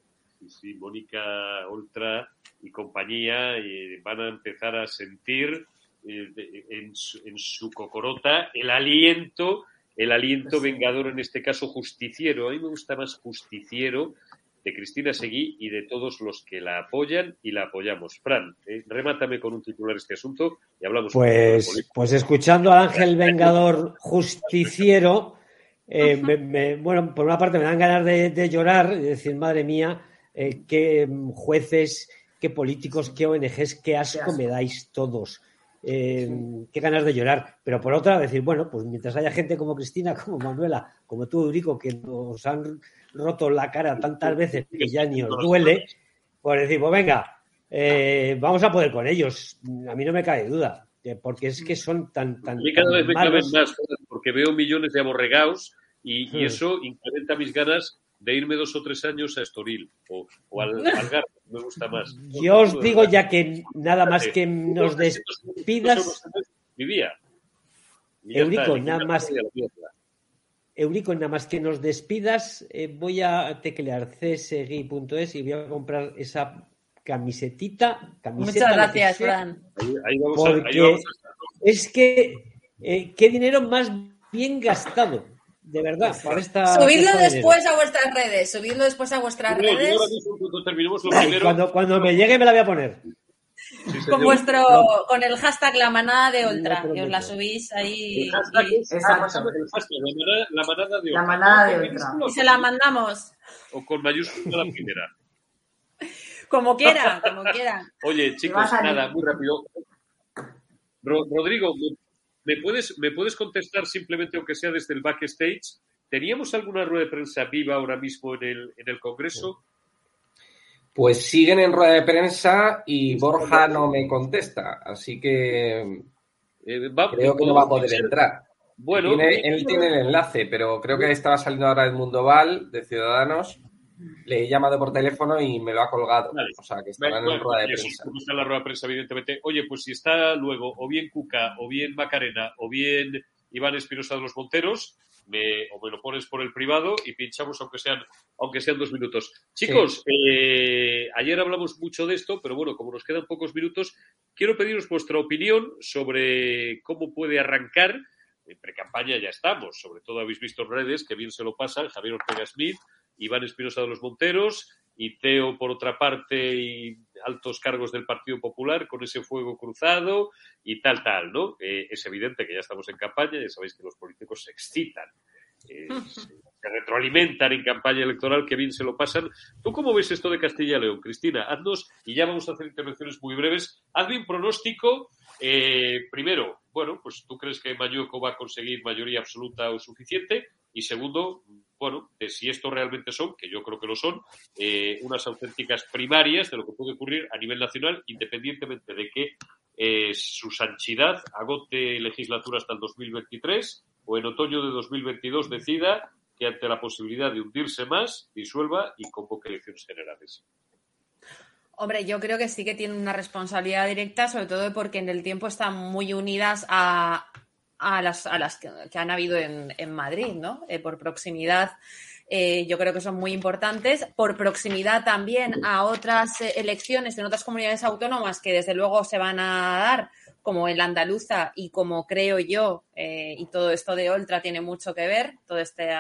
Sí, Mónica Ultra y compañía van a empezar a sentir eh, en, su, cocorota el aliento, el aliento vengador, en este caso justiciero. A mí me gusta más justiciero de Cristina Seguí y de todos los que la apoyan y la apoyamos. Fran, eh, remátame con un titular este asunto y hablamos. Pues, pues escuchando a Ángel Vengador justiciero, eh, bueno, por una parte me dan ganas de, llorar y decir, madre mía, eh, qué jueces, qué políticos, qué ONGs, qué asco me dais todos. Qué ganas de llorar. Pero por otra, decir, bueno, pues mientras haya gente como Cristina, como Manuela, como tú, Eurico, que nos han roto la cara tantas veces que ya ni os duele, pues decir, pues venga, eh, vamos a poder con ellos. A mí no me cae duda, porque es que son tan... tan a mí cada vez me caben más, porque veo millones de aborregados y, hmm. eso incrementa mis ganas de irme dos o tres años a Estoril o, al Algarve, me gusta más. Yo os digo ya que nada más que nos despidas... Vivía. Eurico, nada más... Eurico, nada más que nos despidas, eh, voy a teclear csgui.es y voy a comprar esa camisetita. Muchas gracias, Fran. Ahí, vamos es que eh, qué dinero más bien gastado, de verdad, para esta. Subidlo después a vuestras redes, subidlo después a vuestras redes. cuando, cuando me llegue me la voy a poner con vuestro, con el hashtag la manada de Ultra, que os la subís ahí. la, manada, de La manada de Ultra. Y se la mandamos. O con mayúscula la primera. Como quiera, como quiera. Oye, chicos, nada, muy rápido. Rodrigo, ¿me puedes, ¿me puedes contestar simplemente, aunque sea desde el backstage? ¿Teníamos alguna rueda de prensa viva ahora mismo en el, en el Congreso? Pues siguen en rueda de prensa y Borja no me contesta, así que eh, creo que no va a poder entrar. Bueno, él tiene el enlace, pero creo que estaba saliendo ahora el Mundo Val de Ciudadanos. Le he llamado por teléfono y me lo ha colgado. O sea, que estarán en rueda de prensa. está en la rueda de prensa, evidentemente. Oye, pues si está luego o bien Cuca, o bien Macarena, o bien Iván Espinosa de los Monteros, me, o me lo pones por el privado y pinchamos aunque sean, aunque sean dos minutos. Chicos, eh, ayer hablamos mucho de esto, pero bueno, como nos quedan pocos minutos, quiero pediros vuestra opinión sobre cómo puede arrancar. En pre-campaña ya estamos, sobre todo habéis visto en redes que bien se lo pasan Javier Ortega Smith, Iván Espinosa de los Monteros y Teo, por otra parte, y altos cargos del Partido Popular con ese fuego cruzado y tal, tal, ¿no? Eh, es evidente que ya estamos en campaña, ya sabéis que los políticos se excitan, eh, se, retroalimentan en campaña electoral, que bien se lo pasan. ¿Tú cómo ves esto de Castilla y León, Cristina? Haznos, y ya vamos a hacer intervenciones muy breves, hazme un pronóstico. Eh, primero, bueno, pues tú crees que Mañueco va a conseguir mayoría absoluta o suficiente. Y segundo, bueno, de si esto realmente son, que yo creo que lo son, eh, unas auténticas primarias de lo que puede ocurrir a nivel nacional, independientemente de que eh, su sanchidad agote legislatura hasta el 2023 o en otoño de 2022 decida que ante la posibilidad de hundirse más, disuelva y convoque elecciones generales. Hombre, yo creo que sí que tiene una responsabilidad directa, sobre todo porque en el tiempo están muy unidas a, a las, a las que, han habido en, en Madrid, ¿no? Eh, por proximidad. Eh, yo creo que son muy importantes. Por proximidad también a otras eh, elecciones en otras comunidades autónomas que desde luego se van a dar, como el andaluza y como creo yo, y todo esto de Oltra tiene mucho que ver, todo este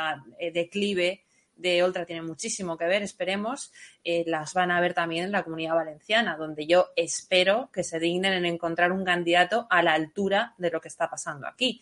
declive de Oltra tiene muchísimo que ver, esperemos, eh, las van a ver también en la comunidad valenciana, donde yo espero que se dignen en encontrar un candidato a la altura de lo que está pasando aquí.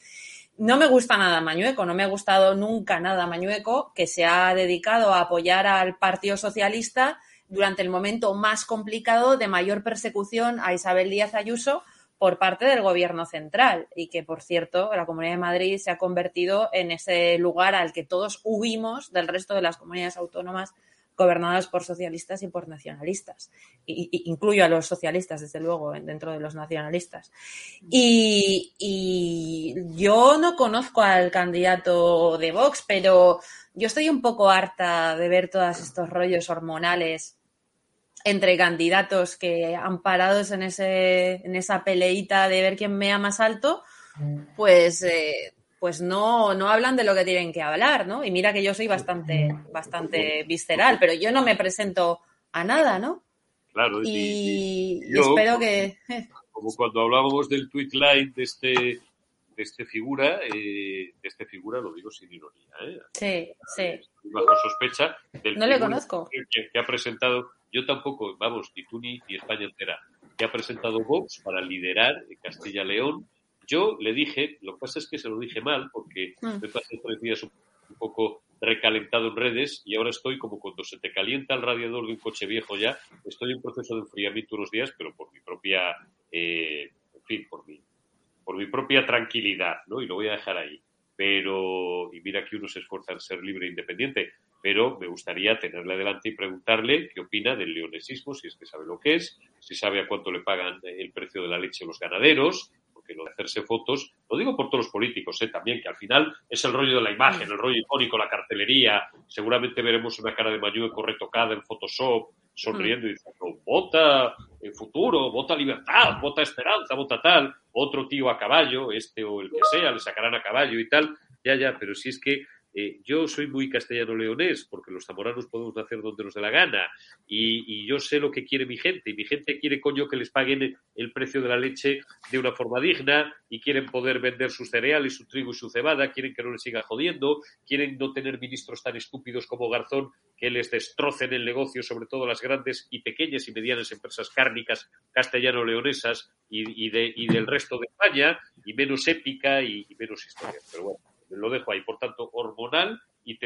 No me gusta nada Mañueco, no me ha gustado nunca nada Mañueco, que se ha dedicado a apoyar al Partido Socialista durante el momento más complicado de mayor persecución a Isabel Díaz Ayuso por parte del gobierno central y que, por cierto, la Comunidad de Madrid se ha convertido en ese lugar al que todos huimos del resto de las comunidades autónomas gobernadas por socialistas y por nacionalistas. Y, incluyo a los socialistas, desde luego, dentro de los nacionalistas. Y, y, yo no conozco al candidato de Vox, pero yo estoy un poco harta de ver todos estos rollos hormonales entre candidatos que han parados en, ese, en esa peleita de ver quién mea más alto, pues, eh, pues no, no hablan de lo que tienen que hablar, ¿no? Y mira que yo soy bastante, bastante visceral, pero yo no me presento a nada, ¿no? Claro, y, espero que... Como cuando hablábamos del tweet line de este, de este figura, eh, de este figura lo digo sin ironía, ¿eh? Sí, sí. Bajo sospecha del no le conozco. que ha presentado yo tampoco, vamos, ni tú ni, España entera, que ha presentado Vox para liderar Castilla-León. Yo le dije, lo que pasa es que se lo dije mal, porque mm. me pasé tres días un, poco recalentado en redes y ahora estoy como cuando se te calienta el radiador de un coche viejo ya, estoy en proceso de enfriamiento unos días, pero por mi propia, eh, en fin, por mi, por mi propia tranquilidad, ¿no? Y lo voy a dejar ahí. Pero, y mira que uno se esfuerza en ser libre e independiente, pero me gustaría tenerle adelante y preguntarle qué opina del leonesismo, si es que sabe lo que es, si sabe a cuánto le pagan el precio de la leche los ganaderos, porque lo de hacerse fotos, lo digo por todos los políticos, ¿eh? también, que al final es el rollo de la imagen, el rollo icónico, la cartelería, seguramente veremos una cara de Mayueco retocada en Photoshop, sonriendo y diciendo, vota el futuro, vota libertad, vota esperanza, vota tal, otro tío a caballo, este o el que sea, le sacarán a caballo y tal, ya, ya, pero si es que eh, yo soy muy castellano-leonés, porque los zamoranos podemos nacer donde nos dé la gana, y, yo sé lo que quiere mi gente, y mi gente quiere, coño, que les paguen el precio de la leche de una forma digna, y quieren poder vender sus cereales, su trigo y su cebada, quieren que no les siga jodiendo, quieren no tener ministros tan estúpidos como Garzón que les destrocen el negocio, sobre todo las grandes y pequeñas y medianas empresas cárnicas castellano-leonesas y, del resto de España, y menos épica y, y menos historia. Pero bueno lo dejo ahí. Por tanto, hormonal y,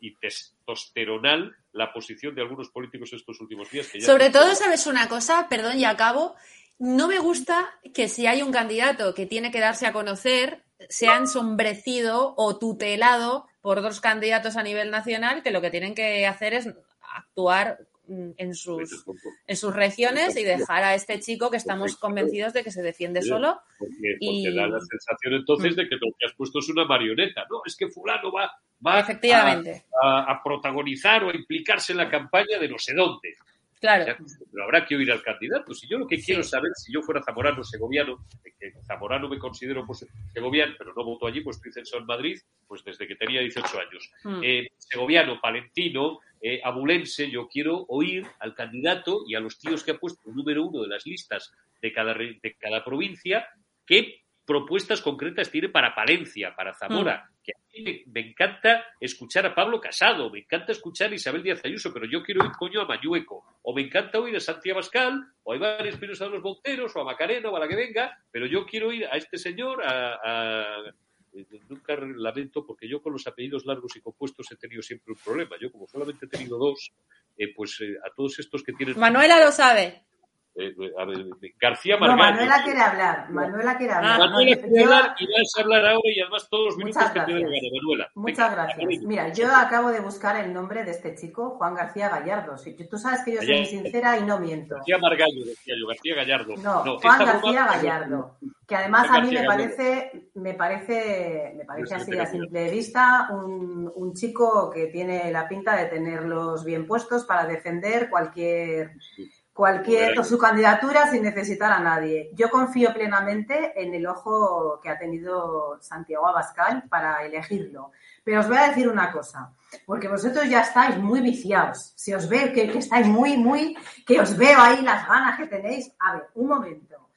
y testosteronal la posición de algunos políticos estos últimos días. Sobre todo, ¿sabes una cosa? Perdón, y acabo. No me gusta que si hay un candidato que tiene que darse a conocer, sea ensombrecido o tutelado por dos candidatos a nivel nacional que lo que tienen que hacer es actuar en sus, en sus regiones y dejar a este chico que estamos convencidos de que se defiende solo. Porque, y... da la sensación entonces mm. de que lo que has puesto es una marioneta. No, es que fulano va, va Efectivamente. A, a, protagonizar o a implicarse en la campaña de no sé dónde. Claro. pero habrá que oír al candidato. Si yo lo que quiero saber, si yo fuera zamorano segoviano, que zamorano me considero pues, segoviano, pero no voto allí, pues estoy censo en Madrid, pues desde que tenía 18 años. Hmm. Eh, segoviano, palentino, eh, abulense, yo quiero oír al candidato y a los tíos que ha puesto el número uno de las listas de cada, de cada provincia qué propuestas concretas tiene para Palencia, para Zamora, hmm. que a mí me, encanta escuchar a Pablo Casado, me encanta escuchar a Isabel Díaz Ayuso, pero yo quiero oír coño a Mayueco, o me encanta oír a Santiago Bascal, o a Iván Espinosa de los Monteros, o a Macarena, o a la que venga, pero yo quiero oír a este señor, a, nunca lamento porque yo con los apellidos largos y compuestos he tenido siempre un problema. Yo como solamente he tenido dos, eh, pues eh, a todos estos que tienen... Manuela lo sabe. Eh, García Margallo. No, Manuela quiere hablar. Manuela quiere hablar. Manuela quiere hablar y vas a hablar ahora y además todos los minutos que tiene Manuela. Muchas gracias. Mira, yo acabo de buscar el nombre de este chico, Juan García Gallardo. Tú sabes que yo soy muy sincera y no miento. García Margallo, decía yo, García Gallardo. No, Juan García Gallardo. Que además a mí me parece, me parece, me parece así a simple vista un, un chico que tiene la pinta de tenerlos bien puestos para defender cualquier cualquier su candidatura sin necesitar a nadie. Yo confío plenamente en el ojo que ha tenido Santiago Abascal para elegirlo. Pero os voy a decir una cosa, porque vosotros ya estáis muy viciados. Si os veo que, estáis muy, muy, que os veo ahí las ganas que tenéis. A ver, un momento.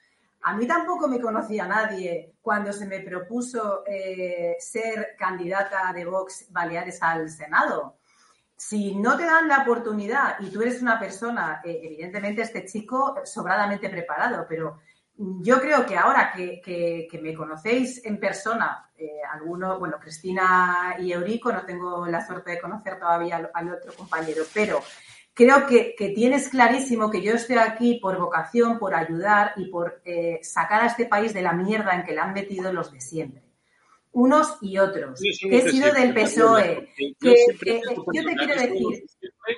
A mí tampoco me conocía nadie cuando se me propuso eh, ser candidata de Vox Baleares al Senado si no te dan la oportunidad y tú eres una persona, eh, evidentemente este chico sobradamente preparado, pero yo creo que ahora que, me conocéis en persona, eh, bueno, Cristina y Eurico, no tengo la suerte de conocer todavía al, otro compañero, pero creo que, tienes clarísimo que yo estoy aquí por vocación, por ayudar y por eh, sacar a este país de la mierda en que le han metido los de siempre unos y otros, que he sido del PSOE, que, yo te quiero decir,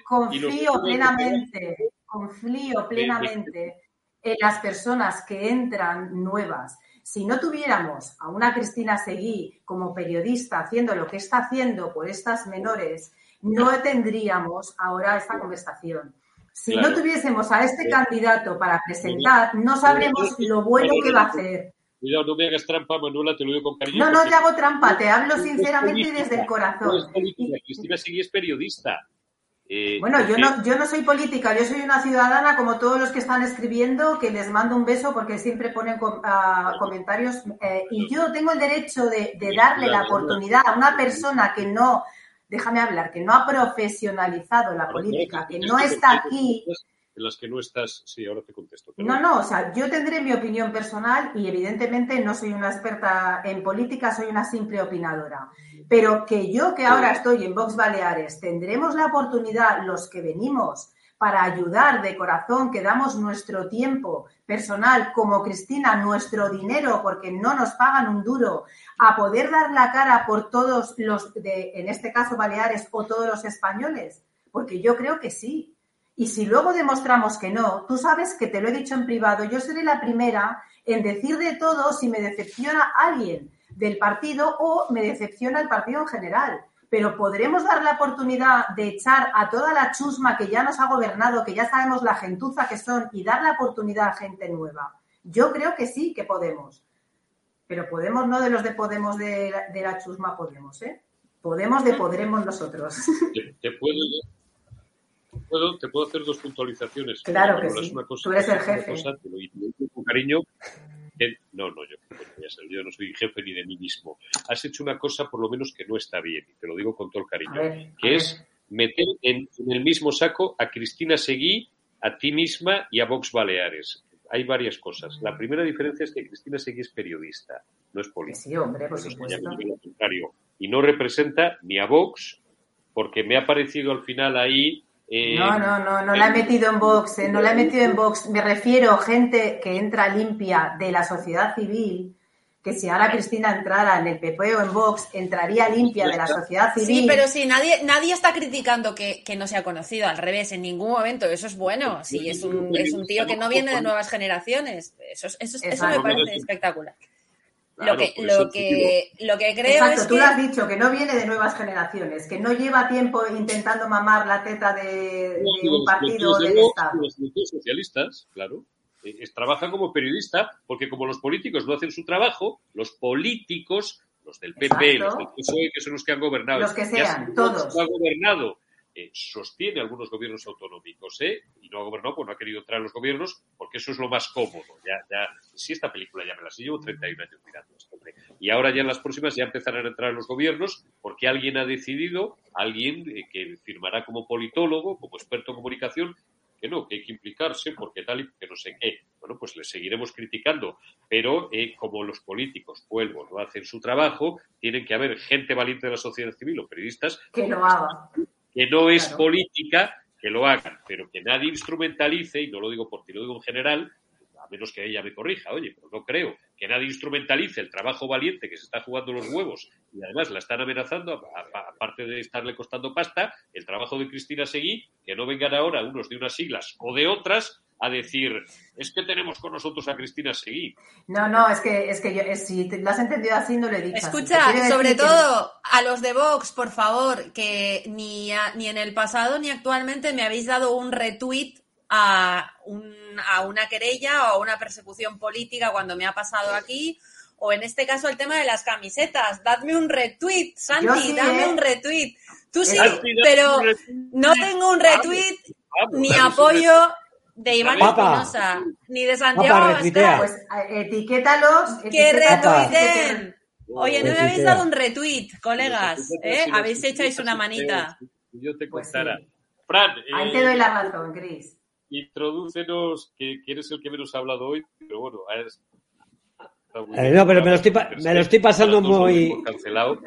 confío plenamente, confío plenamente en las personas que entran nuevas. Si no tuviéramos a una Cristina Seguí como periodista haciendo lo que está haciendo por estas menores, no tendríamos ahora esta conversación. Si no tuviésemos a este candidato para presentar, no sabremos lo bueno que va a hacer. Cuidado, no me hagas trampa, Manuela, te lo digo con cariño. No, no te hago trampa, te hablo sinceramente y desde el corazón. Cristina Seguí es periodista. Eh, bueno, yo no, yo no soy política, yo soy una ciudadana como todos los que están escribiendo, que les mando un beso porque siempre ponen comentarios. Eh, y yo tengo el derecho de, darle la oportunidad a una persona que no, déjame hablar, que no ha profesionalizado la política, que no está aquí en las que no estás. Sí, ahora te contesto. No, no, o sea, yo tendré mi opinión personal y evidentemente no soy una experta en política, soy una simple opinadora. Pero que yo que ahora estoy en Vox Baleares, tendremos la oportunidad, los que venimos, para ayudar de corazón, que damos nuestro tiempo personal, como Cristina, nuestro dinero, porque no nos pagan un duro, a poder dar la cara por todos los, de, en este caso Baleares, o todos los españoles? Porque yo creo que sí. Y si luego demostramos que no, tú sabes que te lo he dicho en privado, yo seré la primera en decir de todo si me decepciona alguien del partido o me decepciona el partido en general. Pero podremos dar la oportunidad de echar a toda la chusma que ya nos ha gobernado, que ya sabemos la gentuza que son, y dar la oportunidad a gente nueva. Yo creo que sí que podemos. Pero podemos no de los de Podemos de la, chusma Podemos, ¿eh? Podemos de Podremos nosotros. Te, puedo, te puedo hacer dos puntualizaciones. Claro que sí. Tú eres el jefe. con cariño. no, no, yo, yo no soy jefe ni de mí mismo. Has hecho una cosa por lo menos que no está bien, y te lo digo con todo el cariño, que es meter en, el mismo saco a Cristina Seguí, a ti misma y a Vox Baleares. Hay varias cosas. La primera diferencia es que Cristina Seguí es periodista, no es política. Sí, hombre, por supuesto. Y no representa ni a Vox, porque me ha parecido al final ahí eh, no, no, no, no la he metido en Vox, eh, no la he metido en Vox. Me refiero a gente que entra limpia de la sociedad civil, que si ahora Cristina entrara en el PP o en Vox, entraría limpia de la sociedad civil. Sí, pero si nadie, nadie está criticando que, no sea conocido, al revés, en ningún momento, eso es bueno. Si es un, es un tío que no viene de nuevas generaciones, eso, eso, eso me parece espectacular. Lo que, lo que, lo que creo Exacto, es tú lo has dicho, que no viene de nuevas generaciones, que no lleva tiempo intentando mamar la teta de, un partido del Estado. Los socialistas, claro. Eh, trabaja como periodista, porque como los políticos no hacen su trabajo, los políticos, los del PP, los del PSOE, que son los que han gobernado, los que sean, todos. han gobernado, eh, sostiene algunos gobiernos autonómicos, ¿eh? Y no ha gobernado, pues no ha querido entrar a los gobiernos, porque eso es lo más cómodo. Ya, ya, si esta película ya me la sé, llevo 31 años mirando esto, Y ahora ya en las próximas ya empezarán a entrar a los gobiernos, porque alguien ha decidido, alguien eh, que firmará como politólogo, como experto en comunicación, que no, que hay que implicarse porque tal y que no sé qué. Bueno, pues le seguiremos criticando, pero eh, como los políticos, vuelvo, no hacen su trabajo, tienen que haber gente valiente de la sociedad civil o periodistas que lo hagan. Que no es política, que lo hagan, pero que nadie instrumentalice, y no lo digo por ti, lo digo en general, menos que ella me corrija, oye, pero no creo que nadie instrumentalice el trabajo valiente que se está jugando los huevos y además la están amenazando, aparte de estarle costando pasta, el trabajo de Cristina Seguí, que no vengan ahora unos de unas siglas o de otras a decir, es que tenemos con nosotros a Cristina Seguí. No, no, es que, es que yo, si lo has entendido así, no le he dicho. Escucha, sobre todo a los de Vox, por favor, que ni, ni en el pasado ni actualmente me habéis dado un retweet a, a una querella o a una persecución política cuando me ha pasado aquí, o en este caso el tema de las camisetas. Dadme un retweet, Santi, dame ¿eh? un retweet. Tú sí, pero no tengo un retweet ni apoyo de Iván Espinosa, ni de Santiago Pues eh, etiquétalos. Que retuiten. Oye, no me habéis dado un retweet, colegas, ¿eh? Habéis hecho una manita. Yo te pues contara. Ahí te doy la razón, Cris introdúcenos, que, eres el que menos ha hablado hoy, pero bueno, es, eh, no, pero me lo estoy, me lo estoy pasando muy... Cancelado.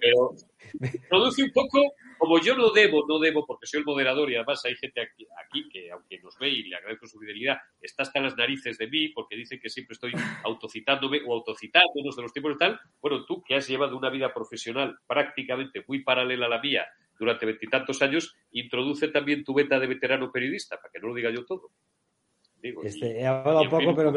Pero introduce un poco, como yo no debo, no debo, porque soy el moderador y además hay gente aquí, aquí, que, aunque nos ve y le agradezco su fidelidad, está hasta las narices de mí porque dice que siempre estoy autocitándome o autocitándonos de los tiempos y tal. Bueno, tú que has llevado una vida profesional prácticamente muy paralela a la mía durante veintitantos años, introduce también tu beta de veterano periodista, para que no lo diga yo todo. este, he hablado poco, pero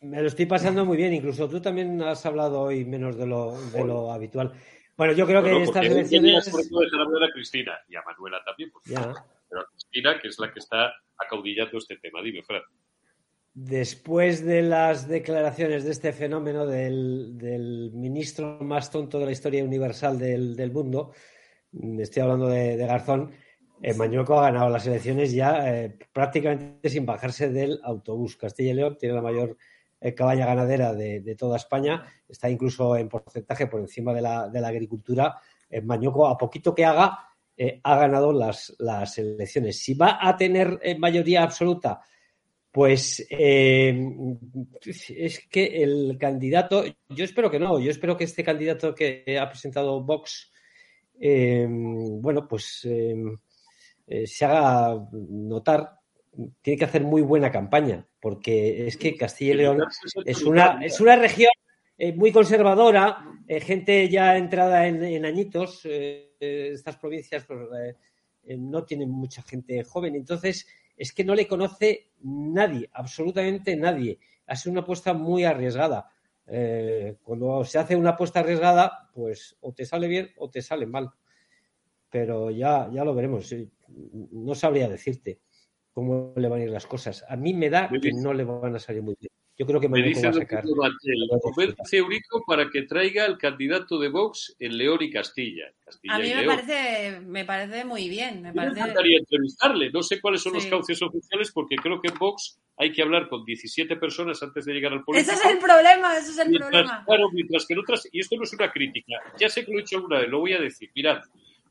me, lo, estoy pasando muy bien. Incluso tú también has hablado hoy menos de lo, de lo habitual. Bueno, yo creo que estas elecciones... De a Cristina y a Manuela también, pero a Cristina, que es la que está acaudillando este tema. Dime, Fran. Después de las declaraciones de este fenómeno del, ministro más tonto de la historia universal del, del mundo, estoy hablando de, Garzón, eh, Mañueco ha ganado las elecciones ya eh, prácticamente sin bajarse del autobús. Castilla y León tiene la mayor eh, cabaña ganadera de, toda España, está incluso en porcentaje por encima de la, agricultura. Mañueco, a poquito que haga, ha ganado las, elecciones. Si va a tener mayoría absoluta, pues es que el candidato, yo espero que no, yo espero que este candidato que ha presentado Vox, bueno, pues eh, se haga notar, tiene que hacer muy buena campaña, porque es que Castilla y León es una, es una región eh, muy conservadora, eh, gente ya entrada en, añitos, estas provincias pues, no tienen mucha gente joven, entonces es que no le conoce nadie, absolutamente nadie. Ha sido una apuesta muy arriesgada. Eh, cuando se hace una apuesta arriesgada, pues o te sale bien o te sale mal. Pero ya, ya lo veremos. No sabría decirte cómo le van a ir las cosas. A mí me da que no le van a salir muy bien. Yo creo que me dice va a sacar. Convence Eurico para que traiga el candidato de Vox en León y Castilla. a mí me parece, me parece muy bien. Me, parece... encantaría entrevistarle. No sé cuáles son los cauces oficiales porque creo que en Vox hay que hablar con 17 personas antes de llegar al político. Ese es el problema, ese es el problema. Claro, mientras que en otras, y esto no es una crítica, ya sé que lo he dicho alguna vez, lo voy a decir. Mirad,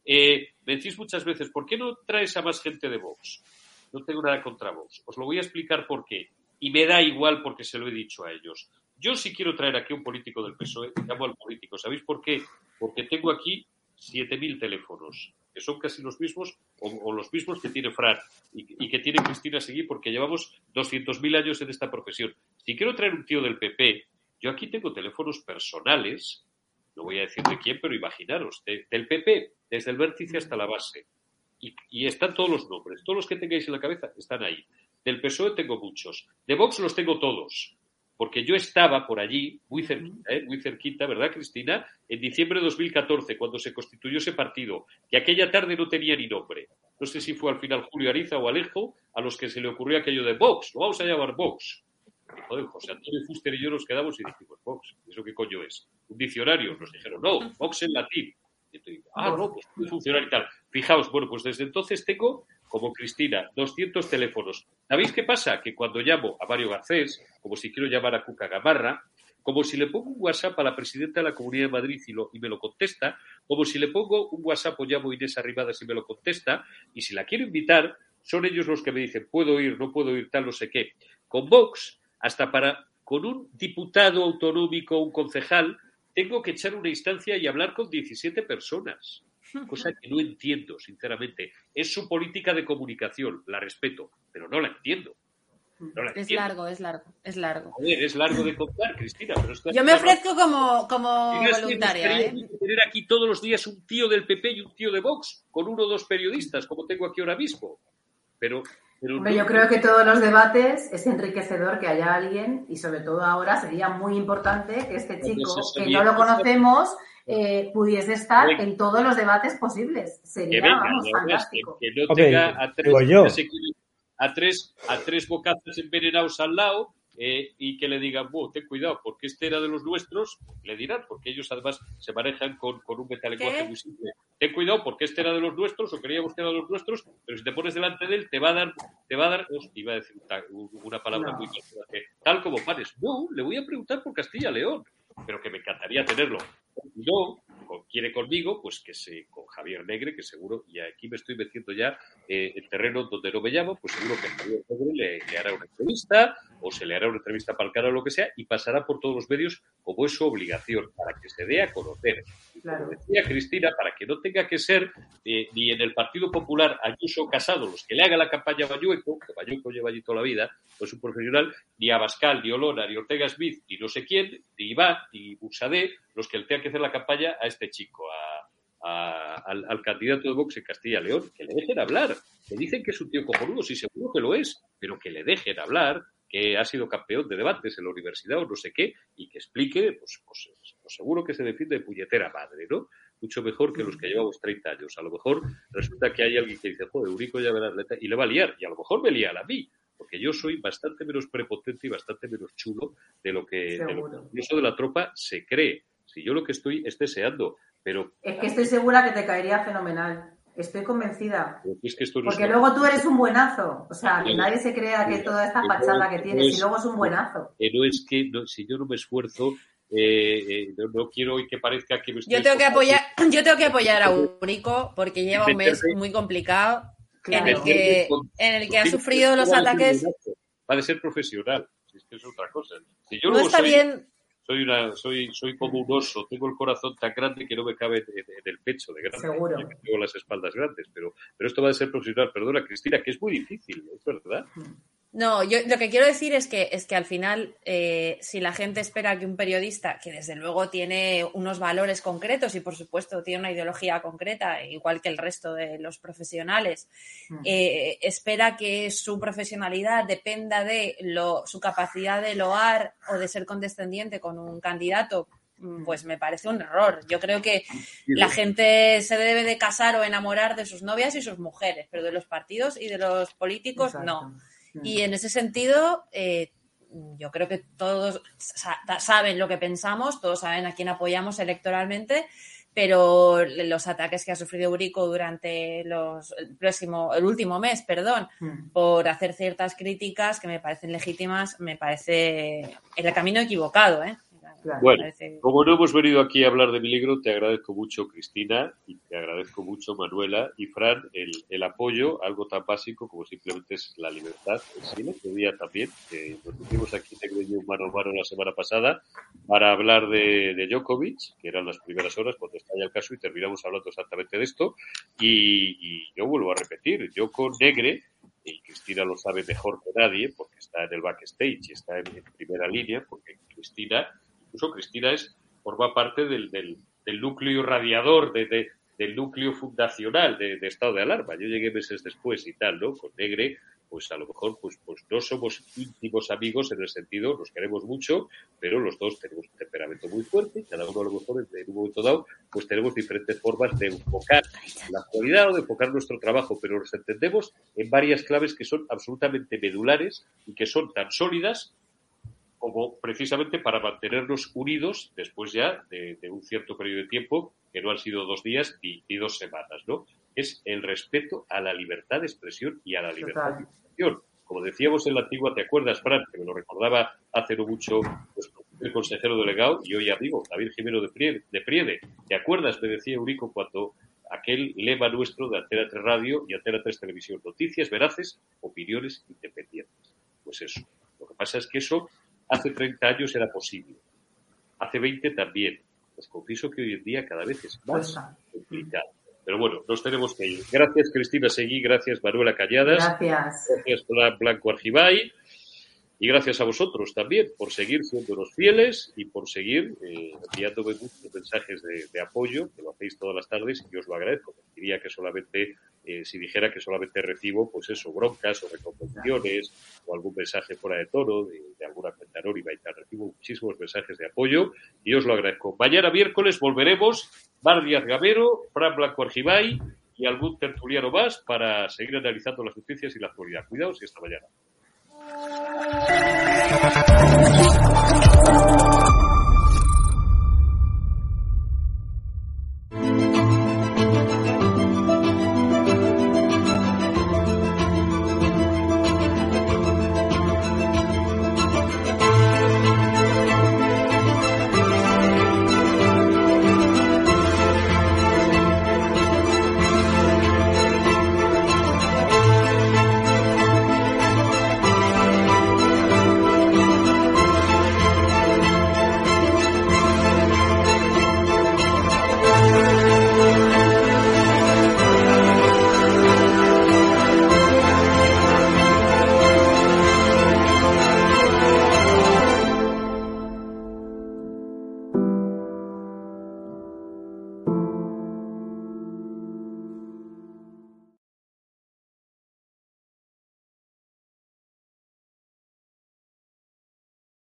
eh, me decís muchas veces, ¿por qué no traes a más gente de Vox? No tengo nada contra Vox. Os lo voy a explicar por qué y me da igual porque se lo he dicho a ellos. Yo sí quiero traer aquí un político del PSOE, llamo al político. ¿Sabéis por qué? Porque tengo aquí 7.000 teléfonos, que son casi los mismos o, los mismos que tiene Fran y, que tiene Cristina Seguí, porque llevamos 200.000 años en esta profesión. Si quiero traer un tío del PP, Yo aquí tengo teléfonos personales, no voy a decir de quién, pero imaginaros, del PP, desde el vértice hasta la base. Y, y, están todos los nombres, todos los que tengáis en la cabeza están ahí. Del PSOE tengo muchos, de Vox los tengo todos porque yo estaba por allí, muy cerquita, ¿eh? muy cerquita, ¿verdad, Cristina? En diciembre de 2014, cuando se constituyó ese partido, que aquella tarde no tenía ni nombre. No sé si fue al final Julio Ariza o Alejo a los que se le ocurrió aquello de Vox, lo vamos a llamar Vox. Joder, José Antonio Fuster y yo nos quedamos y dijimos, Vox, ¿eso qué coño es? ¿Un diccionario? Nos dijeron, no, Vox en latín. Y estoy, ah, no, pues puede funcionar y tal. Fijaos, bueno, pues desde entonces tengo como Cristina, 200 teléfonos. ¿Sabéis qué pasa? Que cuando llamo a Mario Garcés, como si quiero llamar a Cuca Gamarra, como si le pongo un WhatsApp a la presidenta de la Comunidad de Madrid y, lo, y me lo contesta, como si le pongo un WhatsApp o llamo a Inés Arribadas y me lo contesta, y si la quiero invitar, son ellos los que me dicen, puedo ir, no puedo ir, tal, no sé qué. Con Vox, hasta para, con un diputado autonómico, un concejal, tengo que echar una instancia y hablar con 17 personas cosa que no entiendo, sinceramente. Es su política de comunicación, la respeto, pero no la entiendo. es largo, es largo, es largo. es largo de contar, Cristina. Yo me ofrezco como, como voluntaria. ¿eh? Tener aquí todos los días un tío del PP y un tío de Vox, con uno o dos periodistas, como tengo aquí ahora mismo. Pero, yo creo que todos los debates es enriquecedor que haya alguien, y sobre todo ahora sería muy importante que este chico, que no lo conocemos, eh, pudiese estar en todos los debates posibles. Sería, fantástico. Que, no tenga a tres, a tres, a tres bocazas envenenados al lado eh, y que le digan, ten cuidado, porque este era de los nuestros, le dirán, porque ellos además se manejan con, con un metalenguaje muy simple. Ten cuidado, porque este era de los nuestros, o queríamos que era de los nuestros, pero si te pones delante de él, te va a dar, te va a dar, iba a decir una palabra muy tal como pares. No, le voy a preguntar por Castilla-León, pero que me encantaría tenerlo no quiere conmigo, pues que se con Javier Negre, que seguro, y aquí me estoy metiendo ya eh, en terreno donde no me llamo, pues seguro que Javier Negre le, hará una entrevista o se le hará una entrevista para el canal o lo que sea y pasará por todos los medios como es su obligación, para que se dé a conocer. Como decía Cristina, para que no tenga que ser eh, ni en el Partido Popular Ayuso Casado los que le haga la campaña a Bayueco, que Bayueco lleva allí toda la vida, pues un profesional, ni a Bascal, ni Olona, ni Ortega Smith, ni no sé quién, ni Iván, ni Busadé, los que le tengan que hacer la campaña a este chico, al, candidato de Vox en Castilla León, que le dejen hablar. Que dicen que es un tío cojonudo, sí, seguro que lo es, pero que le dejen hablar, que ha sido campeón de debates en la universidad o no sé qué, y que explique, pues, pues, pues seguro que se defiende de puñetera madre, ¿no? Mucho mejor que los que llevamos 30 años. A lo mejor resulta que hay alguien que dice, joder, Eurico ya verás, y le va a liar, y a lo mejor me lía a mí, porque yo soy bastante menos prepotente y bastante menos chulo de lo que, de lo que de la tropa se cree. Si yo lo que estoy es deseando, pero... Es que estoy segura que te caería fenomenal. Estoy convencida. Porque luego tú eres un buenazo. O sea, que nadie se crea que toda esta fachada que tienes y luego es un buenazo. Pero es que si yo no me esfuerzo, eh, eh, no, quiero que parezca que me estoy yo tengo que apoyar Yo tengo que apoyar a Único porque lleva un mes muy complicado en, el que, en el que ha sufrido los ataques. Va a ser profesional. Si es que es otra cosa. Si yo no está bien soy una, soy, soy como un oso, tengo el corazón tan grande que no me cabe en, el pecho de grande. Seguro. Tengo las espaldas grandes, pero, pero esto va a ser profesional. Perdona, Cristina, que es muy difícil, es verdad. No, yo lo que quiero decir es que, es que al final, eh, si la gente espera que un periodista, que desde luego tiene unos valores concretos y por supuesto tiene una ideología concreta, igual que el resto de los profesionales, mm. eh, espera que su profesionalidad dependa de lo, su capacidad de loar o de ser condescendiente con un candidato, mm, pues me parece un error. Yo creo que la gente se debe de casar o enamorar de sus novias y sus mujeres, pero de los partidos y de los políticos no. Y en ese sentido, eh, yo creo que todos saben lo que pensamos, todos saben a quién apoyamos electoralmente, pero los ataques que ha sufrido Eurico durante los, el próximo, el último mes, perdón, hmm. por hacer ciertas críticas que me parecen legítimas, me parece el camino equivocado, ¿eh? Bueno, como no hemos venido aquí a hablar de Miligro, te agradezco mucho, Cristina, y te agradezco mucho, Manuela y Fran, el, el apoyo, algo tan básico como simplemente es la libertad. El otro día también, que nos pusimos aquí, tengo yo mano a mano la semana pasada, para hablar de, de Djokovic, que eran las primeras horas cuando estalla el caso, y terminamos hablando exactamente de esto. Y, y yo vuelvo a repetir, yo con Negre, y Cristina lo sabe mejor que nadie, porque está en el backstage y está en primera línea, porque Cristina incluso Cristina es, forma parte del, del, núcleo radiador, de, del núcleo fundacional de, estado de alarma. Yo llegué meses después y tal, ¿no? Con Negre, pues a lo mejor pues, pues no somos íntimos amigos en el sentido, nos queremos mucho, pero los dos tenemos un temperamento muy fuerte y cada uno a lo mejor en un momento dado pues tenemos diferentes formas de enfocar la actualidad o de enfocar nuestro trabajo, pero nos entendemos en varias claves que son absolutamente medulares y que son tan sólidas como precisamente para mantenernos unidos después ya de, un cierto periodo de tiempo, que no han sido dos días ni, dos semanas, ¿no? Es el respeto a la libertad de expresión y a la libertad de expresión. Como decíamos en la antigua, ¿te acuerdas, Fran? Que me lo recordaba hace no mucho pues, el consejero delegado y hoy amigo, David Jimeno de Priede, de Priede. ¿Te acuerdas? Me decía Eurico cuando aquel lema nuestro de Antena 3 Radio y Antena 3 Televisión. Noticias veraces, opiniones independientes. Pues eso. Lo que pasa es que eso Hace 30 años era posible. Hace 20 también. Les confieso que hoy en día cada vez es más complicado. Pero bueno, nos tenemos que ir. Gracias, Cristina Seguí. Gracias, Manuela Calladas. Gracias. Gracias, Blanco Argibay. Y gracias a vosotros también por seguir siendo los fieles y por seguir eh, enviándome muchos mensajes de, apoyo, que lo hacéis todas las tardes y os lo agradezco. Diría que solamente, eh, si dijera que solamente recibo, pues eso, broncas o recomendaciones o algún mensaje fuera de tono de, alguna cuenta y tal. Recibo muchísimos mensajes de apoyo y os lo agradezco. Mañana miércoles volveremos, Mar Díaz Gamero, Fran Blanco Argibay y algún tertuliano más para seguir analizando las noticias y la actualidad. Cuidaos y hasta mañana. Thank you.